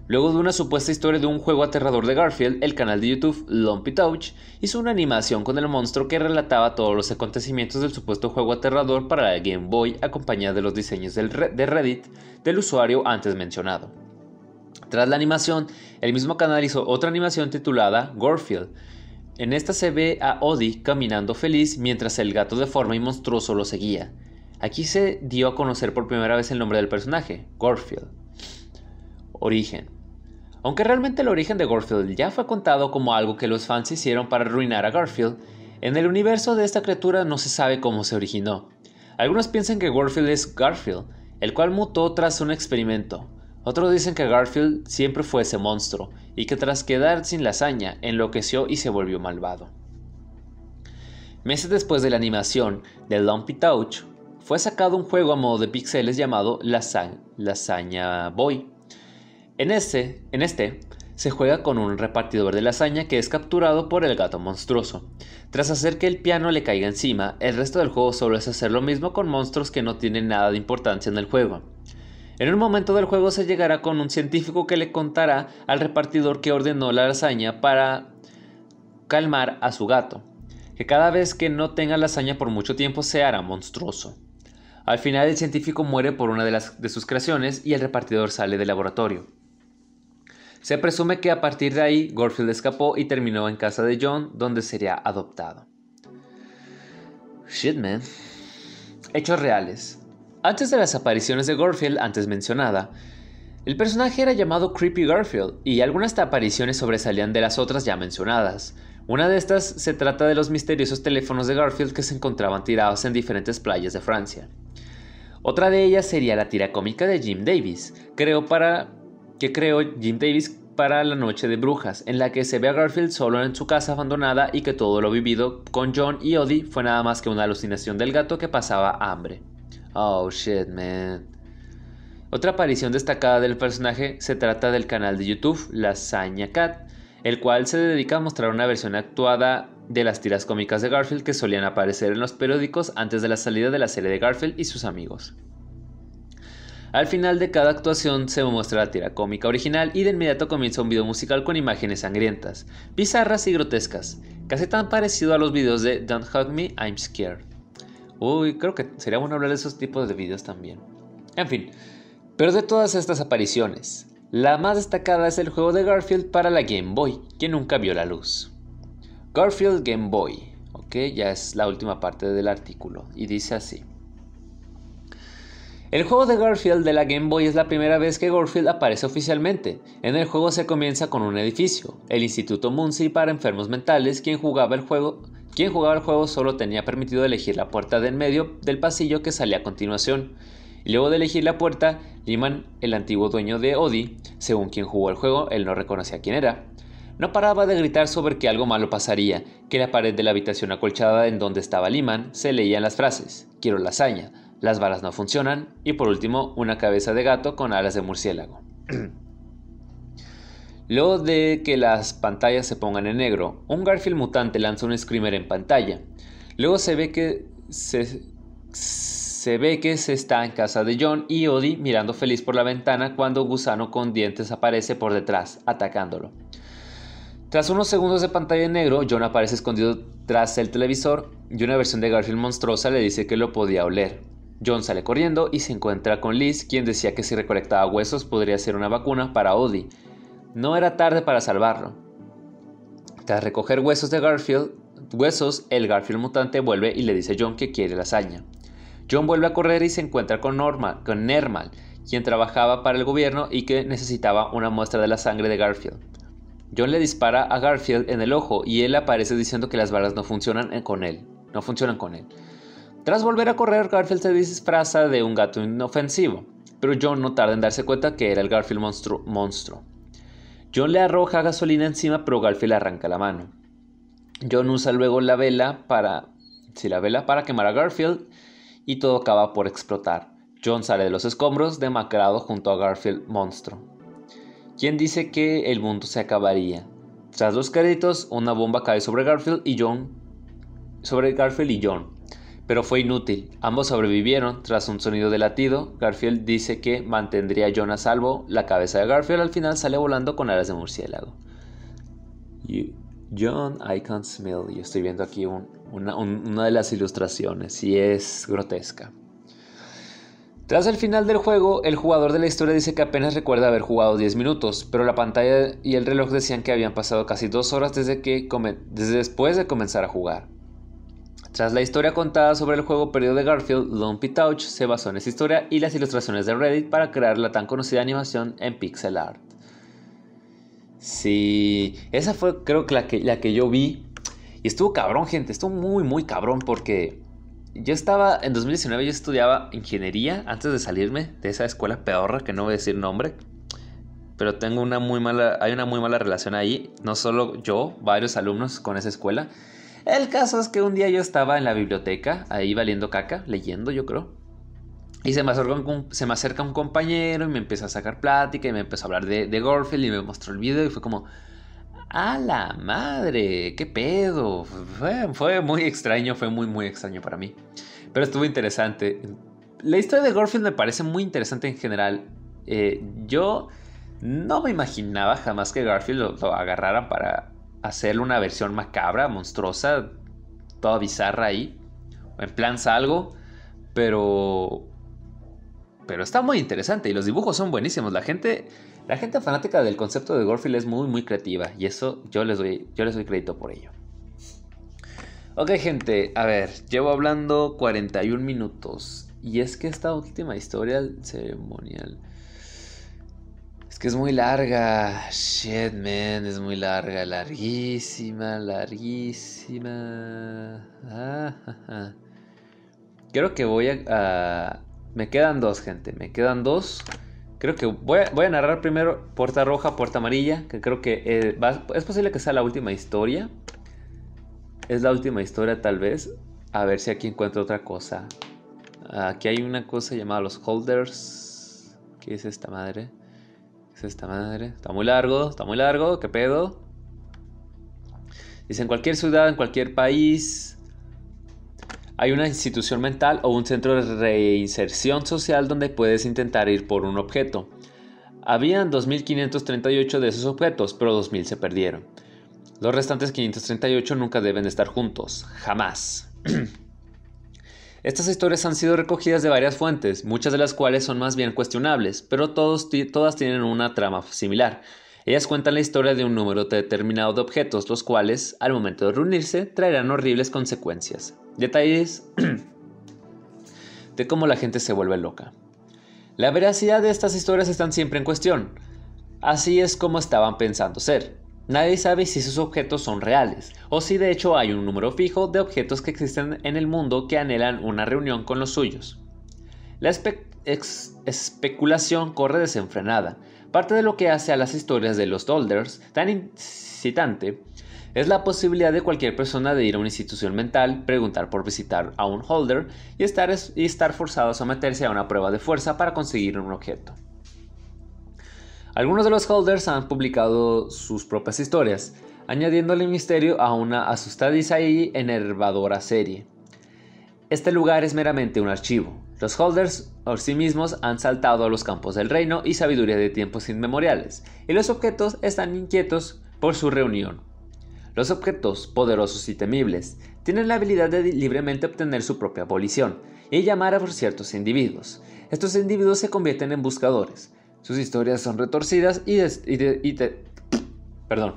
Luego de una supuesta historia de un juego aterrador de Garfield, el canal de YouTube Lumpy Touch hizo una animación con el monstruo que relataba todos los acontecimientos del supuesto juego aterrador para la Game Boy acompañada de los diseños de Reddit del usuario antes mencionado. Tras la animación, el mismo canal hizo otra animación titulada Garfield. En esta se ve a Odie caminando feliz mientras el gato deforme y monstruoso lo seguía. Aquí se dio a conocer por primera vez el nombre del personaje, Garfield. Origen. Aunque realmente el origen de Garfield ya fue contado como algo que los fans hicieron para arruinar a Garfield, en el universo de esta criatura no se sabe cómo se originó. Algunos piensan que Garfield es Garfield, el cual mutó tras un experimento. Otros dicen que Garfield siempre fue ese monstruo y que tras quedar sin lasaña enloqueció y se volvió malvado. Meses después de la animación de Lumpy Touch, fue sacado un juego a modo de pixeles llamado Lasaña Boy, en este, en este, se juega con un repartidor de lasaña que es capturado por el gato monstruoso. Tras hacer que el piano le caiga encima, el resto del juego solo es hacer lo mismo con monstruos que no tienen nada de importancia en el juego. En un momento del juego se llegará con un científico que le contará al repartidor que ordenó la lasaña para calmar a su gato, que cada vez que no tenga lasaña por mucho tiempo se hará monstruoso. Al final el científico muere por una de sus creaciones y el repartidor sale del laboratorio. Se presume que a partir de ahí Garfield escapó y terminó en casa de John, donde sería adoptado. Shit, man. Hechos reales. Antes de las apariciones de Garfield antes mencionada, el personaje era llamado Creepy Garfield y algunas apariciones sobresalían de las otras ya mencionadas. Una de estas se trata de los misteriosos teléfonos de Garfield que se encontraban tirados en diferentes playas de Francia. Otra de ellas sería la tira cómica de Jim Davis, creo para que creó Jim Davis para la noche de brujas, en la que se ve a Garfield solo en su casa abandonada y que todo lo vivido con John y Odie fue nada más que una alucinación del gato que pasaba hambre. Oh shit, man. Otra aparición destacada del personaje se trata del canal de YouTube Lasaña Cat, el cual se dedica a mostrar una versión actuada de las tiras cómicas de Garfield que solían aparecer en los periódicos antes de la salida de la serie de Garfield y sus amigos. Al final de cada actuación se muestra la tira cómica original y de inmediato comienza un video musical con imágenes sangrientas, bizarras y grotescas, casi tan parecido a los videos de Don't Hug Me, I'm Scared. Uy, creo que sería bueno hablar de esos tipos de videos también. En fin, pero de todas estas apariciones, la más destacada es el juego de Garfield para la Game Boy, que nunca vio la luz. Garfield Game Boy, ok, ya es la última parte del artículo, y dice así. El juego de Garfield de la Game Boy es la primera vez que Garfield aparece oficialmente. En el juego se comienza con un edificio, el Instituto Muncie para enfermos mentales, quien jugaba el juego, quien jugaba el juego solo tenía permitido elegir la puerta de en medio del pasillo que salía a continuación. Y luego de elegir la puerta, Lyman, el antiguo dueño de Odie, según quien jugó el juego, él no reconocía quién era. No paraba de gritar sobre que algo malo pasaría, que la pared de la habitación acolchada en donde estaba Lyman se leían las frases, quiero lasaña, las balas no funcionan y por último una cabeza de gato con alas de murciélago. Luego de que las pantallas se pongan en negro, un Garfield mutante lanza un screamer en pantalla. Luego se ve que se, se ve que se está en casa de John y Odie mirando feliz por la ventana cuando Gusano con dientes aparece por detrás, atacándolo. Tras unos segundos de pantalla en negro, John aparece escondido tras el televisor y una versión de Garfield monstruosa le dice que lo podía oler. John sale corriendo y se encuentra con Liz, quien decía que si recolectaba huesos podría ser una vacuna para Odie. No era tarde para salvarlo. Tras recoger huesos de Garfield, huesos, el Garfield mutante vuelve y le dice a John que quiere lasaña. John vuelve a correr y se encuentra con, Norma, con Nermal, quien trabajaba para el gobierno y que necesitaba una muestra de la sangre de Garfield. John le dispara a Garfield en el ojo y él aparece diciendo que las balas no funcionan con él, no funcionan con él. Tras volver a correr, Garfield se disfraza de un gato inofensivo, pero John no tarda en darse cuenta que era el Garfield monstruo. John le arroja gasolina encima, pero Garfield arranca la mano. John usa luego la vela para, la vela para quemar a Garfield y todo acaba por explotar. John sale de los escombros demacrado junto a Garfield monstruo, quien dice que el mundo se acabaría. Tras los créditos, una bomba cae sobre Garfield y John, sobre Garfield y John pero fue inútil. Ambos sobrevivieron tras un sonido de latido. Garfield dice que mantendría a John a salvo. La cabeza de Garfield al final sale volando con alas de murciélago. John, I can't smell. Y estoy viendo aquí una, de las ilustraciones y es grotesca. Tras el final del juego, el jugador de la historia dice que apenas recuerda haber jugado 10 minutos, pero la pantalla y el reloj decían que habían pasado casi dos horas desde, que desde después de comenzar a jugar. Tras la historia contada sobre el juego perdido de Garfield, Lumpy Touch se basó en esa historia y las ilustraciones de Reddit para crear la tan conocida animación en pixel art. Sí, esa fue creo que la que, la que yo vi y estuvo cabrón, gente, estuvo muy, muy cabrón porque yo estaba, en 2019 yo estudiaba ingeniería antes de salirme de esa escuela peorra, que no voy a decir nombre. Pero tengo una muy mala, hay una muy mala relación ahí, no solo yo, varios alumnos con esa escuela. El caso es que un día yo estaba en la biblioteca, ahí valiendo caca, leyendo yo creo. Y se me, acerca un, compañero y me empieza a sacar plática y me empezó a hablar de, Gorfield y me mostró el video y fue como, ¡A la madre! ¿Qué pedo? Fue, muy extraño, fue muy, muy extraño para mí. Pero estuvo interesante. La historia de Garfield me parece muy interesante en general. Eh, yo no me imaginaba jamás que Garfield lo, agarraran para hacerle una versión macabra, monstruosa, toda bizarra ahí. En plan salgo. Pero. Pero está muy interesante y los dibujos son buenísimos. La gente la gente fanática del concepto de Gorfield es muy muy creativa y eso yo les doy, yo les doy crédito por ello. Ok gente, a ver, llevo hablando 41 minutos y es que esta última historia ceremonial es que es muy larga. Shit, man, es muy larga, larguísima, larguísima. Ah, Creo que voy a... Me quedan dos, gente, me quedan dos. Creo que voy a, narrar primero Puerta Roja, Puerta Amarilla, que creo que eh, es posible que sea la última historia. Es la última historia tal vez. A ver si aquí encuentro otra cosa. Aquí hay una cosa llamada los holders. ¿Qué es esta madre? ¿Qué es esta madre? Está muy largo, está muy largo. ¿Qué pedo? Dice en cualquier ciudad, en cualquier país, hay una institución mental o un centro de reinserción social donde puedes intentar ir por un objeto. Habían 2.538 de esos objetos, pero 2.000 se perdieron. Los restantes 538 nunca deben estar juntos, jamás. Estas historias han sido recogidas de varias fuentes, muchas de las cuales son más bien cuestionables, pero todas tienen una trama similar. Ellas cuentan la historia de un número determinado de objetos, los cuales, al momento de reunirse, traerán horribles consecuencias. Detalles de cómo la gente se vuelve loca. La veracidad de estas historias están siempre en cuestión. Así es como estaban pensando ser. Nadie sabe si esos objetos son reales, o si de hecho hay un número fijo de objetos que existen en el mundo que anhelan una reunión con los suyos. La especulación corre desenfrenada. Parte de lo que hace a las historias de los Dolders tan incitante es la posibilidad de cualquier persona de ir a una institución mental, preguntar por visitar a un holder y estar, y estar a someterse a una prueba de fuerza para conseguir un objeto. Algunos de los holders han publicado sus propias historias, añadiéndole misterio a una asustadiza y enervadora serie. Este lugar es meramente un archivo. Los holders por sí mismos han saltado a los campos del reino y sabiduría de tiempos inmemoriales, y los objetos están inquietos por su reunión. Los objetos, poderosos y temibles, tienen la habilidad de libremente obtener su propia abolición y llamar a ciertos individuos. Estos individuos se convierten en buscadores. Sus historias son retorcidas y, perdón,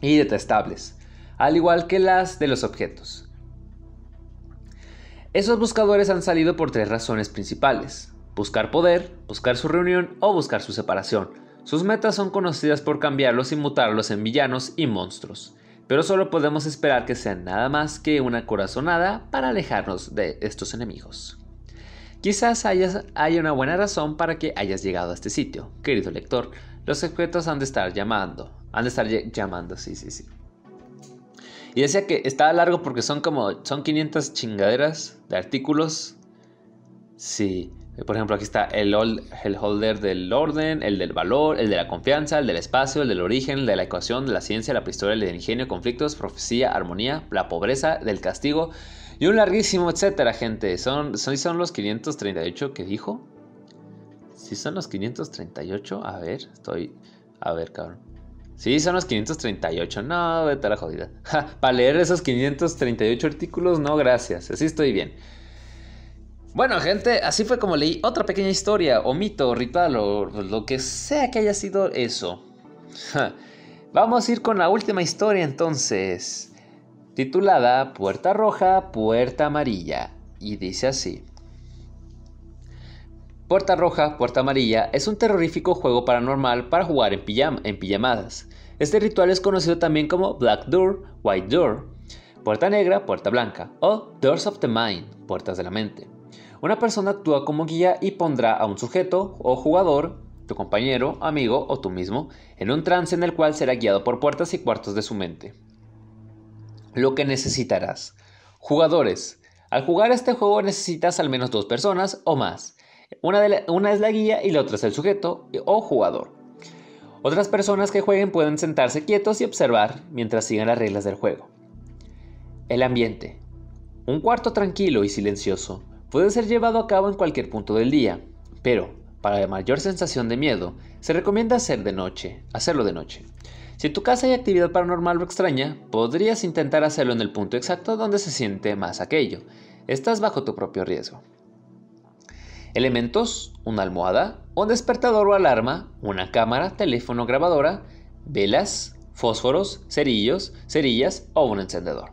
y detestables, al igual que las de los objetos. Esos buscadores han salido por tres razones principales. Buscar poder, buscar su reunión o buscar su separación. Sus metas son conocidas por cambiarlos y mutarlos en villanos y monstruos pero solo podemos esperar que sean nada más que una corazonada para alejarnos de estos enemigos. Quizás haya, una buena razón para que hayas llegado a este sitio, querido lector. Los objetos han de estar llamando. Han de estar llamando, sí, sí, sí. Y decía que estaba largo porque son como, son 500 chingaderas de artículos. Sí, por ejemplo, aquí está el, holder del orden, el del valor, el de la confianza, el del espacio, el del origen, el de la ecuación, de la ciencia, la prehistoria, el del ingenio, conflictos, profecía, armonía, la pobreza, del castigo Y un larguísimo etcétera, gente. Son, son, son los 538 que dijo. Si son los 538, a ver, estoy. A ver, cabrón. Sí, son los 538. No, vete a la jodida. para leer esos 538 artículos, no, gracias. Así estoy bien. Bueno, gente, así fue como leí otra pequeña historia, o mito, o ritual, o lo que sea que haya sido eso. Vamos a ir con la última historia entonces, titulada Puerta Roja, Puerta Amarilla, y dice así. Puerta Roja, Puerta Amarilla es un terrorífico juego paranormal para jugar en, en pijamadas. Este ritual es conocido también como Black Door, White Door, Puerta Negra, Puerta Blanca o Doors of the Mind, Puertas de la Mente. Una persona actúa como guía y pondrá a un sujeto o jugador, tu compañero, amigo o tú mismo, en un trance en el cual será guiado por puertas y cuartos de su mente. Lo que necesitarás. Jugadores. Al jugar este juego necesitas al menos dos personas o más. Una, una, es la guía y la otra es el sujeto o jugador. Otras personas que jueguen pueden sentarse quietos y observar mientras sigan las reglas del juego. El ambiente. Un cuarto tranquilo y silencioso puede ser llevado a cabo en cualquier punto del día, pero para mayor sensación de miedo, se recomienda hacer de noche, hacerlo de noche. Si en tu casa hay actividad paranormal o extraña, podrías intentar hacerlo en el punto exacto donde se siente más aquello. Estás bajo tu propio riesgo. Elementos, una almohada, un despertador o alarma, una cámara, teléfono grabadora, velas, fósforos, cerillos, cerillas o un encendedor.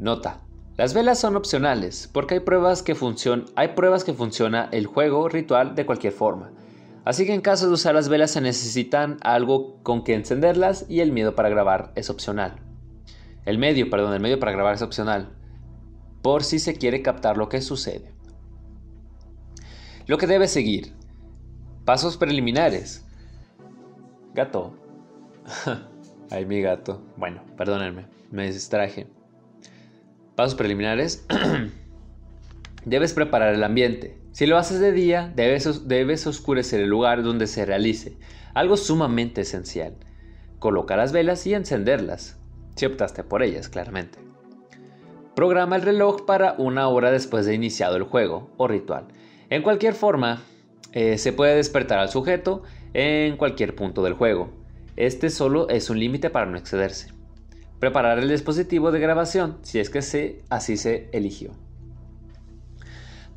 Nota, las velas son opcionales porque hay pruebas que, hay pruebas que funciona el juego ritual de cualquier forma. Así que en caso de usar las velas se necesitan algo con que encenderlas y el miedo para grabar es opcional. El medio, perdón, el medio para grabar es opcional. Por si se quiere captar lo que sucede. Lo que debe seguir. Pasos preliminares. Gato. Ay, mi gato. Bueno, perdónenme, me distraje. Pasos preliminares. debes preparar el ambiente. Si lo haces de día, debes, debes oscurecer el lugar donde se realice, algo sumamente esencial. Coloca las velas y encenderlas, si optaste por ellas, claramente. Programa el reloj para una hora después de iniciado el juego o ritual. En cualquier forma, eh, se puede despertar al sujeto en cualquier punto del juego. Este solo es un límite para no excederse. Preparar el dispositivo de grabación si es que se, así se eligió.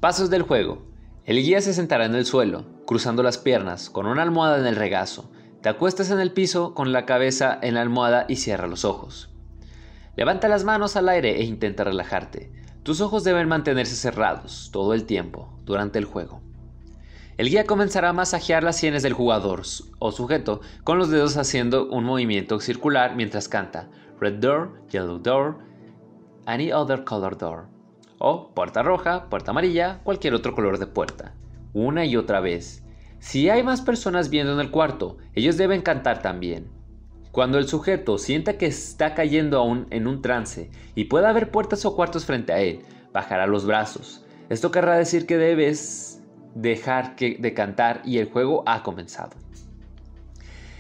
Pasos del juego. El guía se sentará en el suelo, cruzando las piernas, con una almohada en el regazo. Te acuestas en el piso con la cabeza en la almohada y cierra los ojos. Levanta las manos al aire e intenta relajarte. Tus ojos deben mantenerse cerrados todo el tiempo durante el juego. El guía comenzará a masajear las sienes del jugador o sujeto con los dedos haciendo un movimiento circular mientras canta Red Door, Yellow Door, Any Other Color Door. O puerta roja, puerta amarilla, cualquier otro color de puerta. Una y otra vez. Si hay más personas viendo en el cuarto, ellos deben cantar también. Cuando el sujeto sienta que está cayendo aún en un trance y pueda haber puertas o cuartos frente a él, bajará los brazos. Esto querrá decir que debes dejar de cantar y el juego ha comenzado.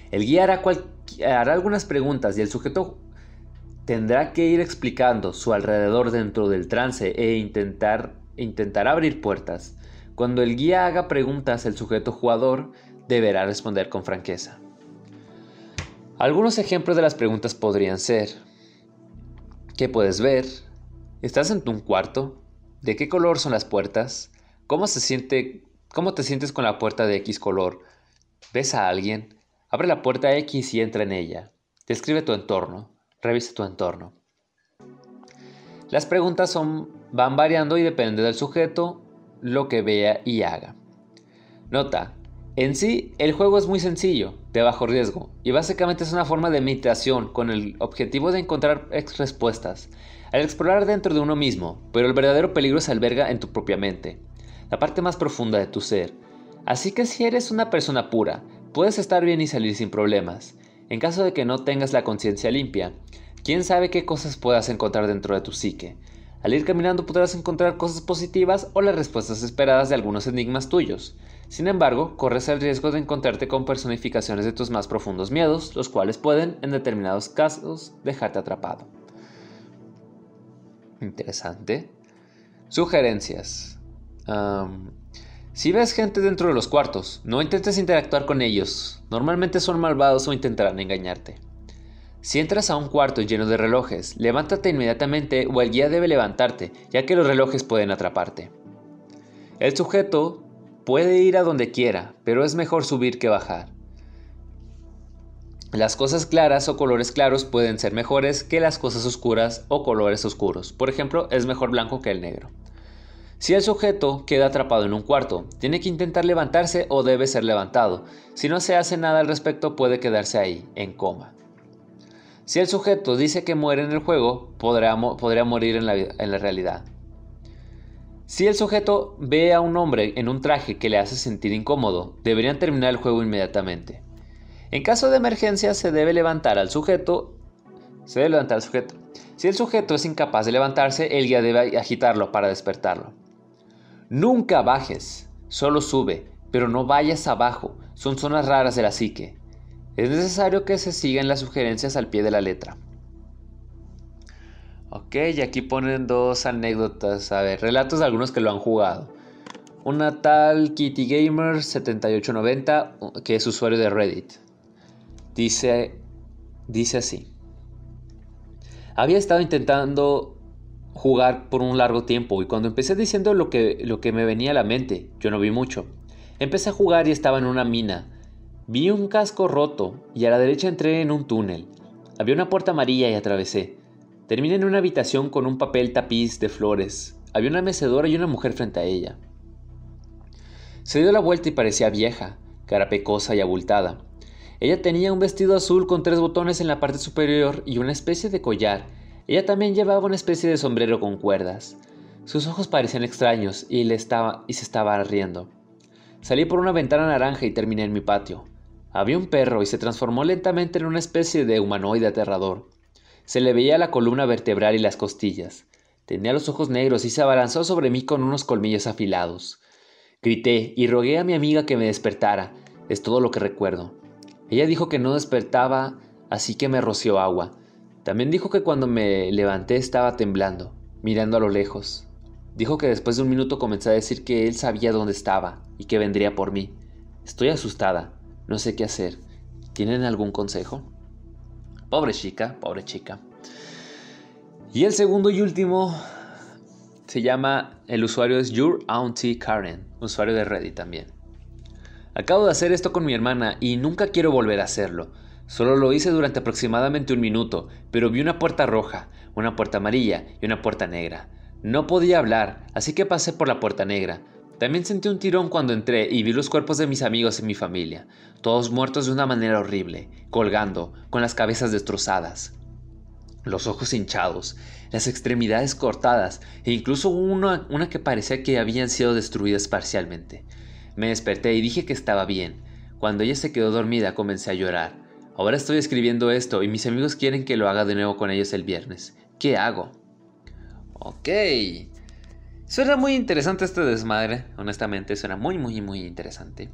El guía hará algunas preguntas y el sujeto tendrá que ir explicando su alrededor dentro del trance e intentar, intentar abrir puertas. Cuando el guía haga preguntas, el sujeto jugador deberá responder con franqueza. Algunos ejemplos de las preguntas podrían ser, ¿qué puedes ver? ¿Estás en un cuarto? ¿De qué color son las puertas? ¿Cómo se siente, cómo te sientes con la puerta de X color? ¿Ves a alguien? Abre la puerta X y entra en ella. Describe tu entorno. Revisa tu entorno. Las preguntas son, van variando y depende del sujeto, lo que vea y haga. Nota, en sí el juego es muy sencillo, de bajo riesgo, y básicamente es una forma de meditación con el objetivo de encontrar respuestas, al explorar dentro de uno mismo, pero el verdadero peligro se alberga en tu propia mente, la parte más profunda de tu ser. Así que si eres una persona pura, puedes estar bien y salir sin problemas. En caso de que no tengas la conciencia limpia, quién sabe qué cosas puedas encontrar dentro de tu psique. Al ir caminando podrás encontrar cosas positivas o las respuestas esperadas de algunos enigmas tuyos. Sin embargo, corres el riesgo de encontrarte con personificaciones de tus más profundos miedos, los cuales pueden, en determinados casos, dejarte atrapado. Interesante. Sugerencias. Si ves gente dentro de los cuartos, no intentes interactuar con ellos. Normalmente son malvados o intentarán engañarte. Si entras a un cuarto lleno de relojes, levántate inmediatamente o el guía debe levantarte, ya que los relojes pueden atraparte. El sujeto puede ir a donde quiera, pero es mejor subir que bajar. Las cosas claras o colores claros pueden ser mejores que las cosas oscuras o colores oscuros. Por ejemplo, es mejor blanco que el negro. Si el sujeto queda atrapado en un cuarto, tiene que intentar levantarse o debe ser levantado. Si no se hace nada al respecto, puede quedarse ahí, en coma. Si el sujeto dice que muere en el juego, podrá, podría morir en la, en la realidad. Si el sujeto ve a un hombre en un traje que le hace sentir incómodo, deberían terminar el juego inmediatamente. En caso de emergencia, se debe levantar al sujeto. Se debe levantar al sujeto. Si el sujeto es incapaz de levantarse, el guía debe agitarlo para despertarlo. Nunca bajes, solo sube, pero no vayas abajo, son zonas raras de la psique. Es necesario que se sigan las sugerencias al pie de la letra. Ok, y aquí ponen dos anécdotas, a ver, relatos de algunos que lo han jugado. Una tal Kitty Gamer 7890, que es usuario de Reddit. Dice, dice así. Había estado intentando jugar por un largo tiempo y cuando empecé diciendo lo que, lo que me venía a la mente, yo no vi mucho. Empecé a jugar y estaba en una mina. Vi un casco roto y a la derecha entré en un túnel. Había una puerta amarilla y atravesé. Terminé en una habitación con un papel tapiz de flores. Había una mecedora y una mujer frente a ella. Se dio la vuelta y parecía vieja, carapecosa y abultada. Ella tenía un vestido azul con tres botones en la parte superior y una especie de collar. Ella también llevaba una especie de sombrero con cuerdas. Sus ojos parecían extraños y, le estaba, y se estaba riendo. Salí por una ventana naranja y terminé en mi patio. Había un perro y se transformó lentamente en una especie de humanoide aterrador. Se le veía la columna vertebral y las costillas. Tenía los ojos negros y se abalanzó sobre mí con unos colmillos afilados. Grité y rogué a mi amiga que me despertara. Es todo lo que recuerdo. Ella dijo que no despertaba, así que me roció agua. También dijo que cuando me levanté estaba temblando, mirando a lo lejos. Dijo que después de un minuto comencé a decir que él sabía dónde estaba y que vendría por mí. Estoy asustada, no sé qué hacer. ¿Tienen algún consejo? Pobre chica, pobre chica. Y el segundo y último se llama, el usuario es Your Auntie Karen, usuario de Reddit también. Acabo de hacer esto con mi hermana y nunca quiero volver a hacerlo. Solo lo hice durante aproximadamente un minuto, pero vi una puerta roja, una puerta amarilla y una puerta negra. No podía hablar, así que pasé por la puerta negra. También sentí un tirón cuando entré y vi los cuerpos de mis amigos y mi familia, todos muertos de una manera horrible, colgando, con las cabezas destrozadas, los ojos hinchados, las extremidades cortadas e incluso una, que parecía que habían sido destruidas parcialmente. Me desperté y dije que estaba bien. Cuando ella se quedó dormida comencé a llorar. Ahora estoy escribiendo esto y mis amigos quieren que lo haga de nuevo con ellos el viernes. ¿Qué hago? Ok. Suena muy interesante este desmadre, honestamente, suena muy, muy, muy interesante.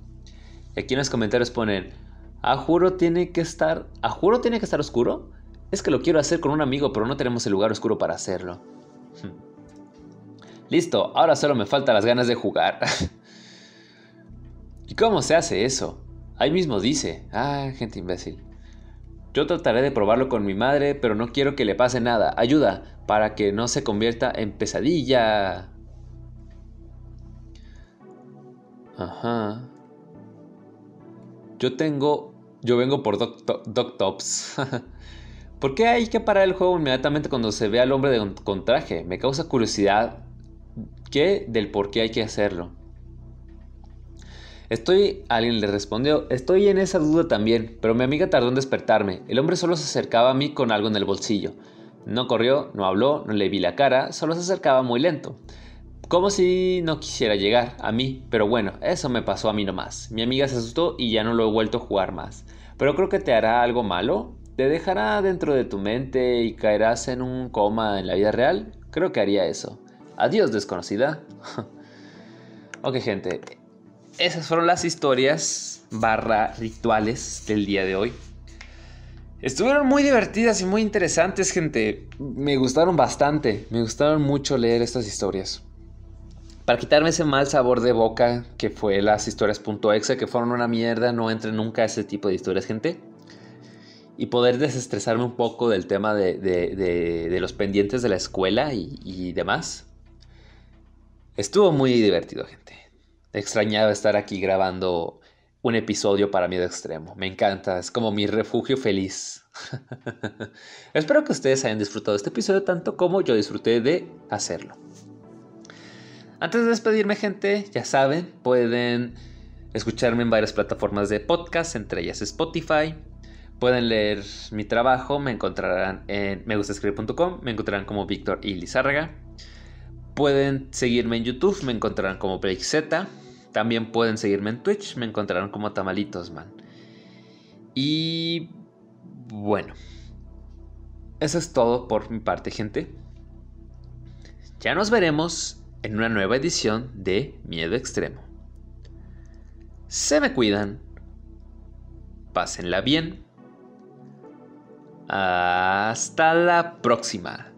Y aquí en los comentarios ponen, ¿a juro tiene que estar, ¿a juro tiene que estar oscuro? Es que lo quiero hacer con un amigo, pero no tenemos el lugar oscuro para hacerlo. Listo, ahora solo me faltan las ganas de jugar. ¿Y cómo se hace eso? Ahí mismo dice, ah, gente imbécil. Yo trataré de probarlo con mi madre, pero no quiero que le pase nada. Ayuda, para que no se convierta en pesadilla. Ajá. Yo tengo... Yo vengo por Doc, To- Doc Tops. ¿Por qué hay que parar el juego inmediatamente cuando se ve al hombre de- con traje? Me causa curiosidad que del por qué hay que hacerlo. Estoy, alguien le respondió, estoy en esa duda también, pero mi amiga tardó en despertarme. El hombre solo se acercaba a mí con algo en el bolsillo. No corrió, no habló, no le vi la cara, solo se acercaba muy lento. Como si no quisiera llegar a mí, pero bueno, eso me pasó a mí nomás. Mi amiga se asustó y ya no lo he vuelto a jugar más. Pero creo que te hará algo malo. ¿Te dejará dentro de tu mente y caerás en un coma en la vida real? Creo que haría eso. Adiós, desconocida. ok, gente. Esas fueron las historias barra rituales del día de hoy. Estuvieron muy divertidas y muy interesantes, gente. Me gustaron bastante. Me gustaron mucho leer estas historias. Para quitarme ese mal sabor de boca que fue las historias.exe, que fueron una mierda, no entren nunca a ese tipo de historias, gente. Y poder desestresarme un poco del tema de, los pendientes de la escuela y demás. Estuvo muy divertido, gente. Extrañaba estar aquí grabando un episodio para miedo extremo. Me encanta, es como mi refugio feliz. Espero que ustedes hayan disfrutado este episodio tanto como yo disfruté de hacerlo. Antes de despedirme, gente, ya saben, pueden escucharme en varias plataformas de podcast, entre ellas Spotify. Pueden leer mi trabajo, me encontrarán en megustascribir.com, me encontrarán como Víctor y Lizárraga. Pueden seguirme en YouTube, me encontrarán como Z. También pueden seguirme en Twitch, me encontrarán como Tamalitosman. Y bueno, eso es todo por mi parte, gente. Ya nos veremos en una nueva edición de Miedo Extremo. Se me cuidan. Pásenla bien. Hasta la próxima.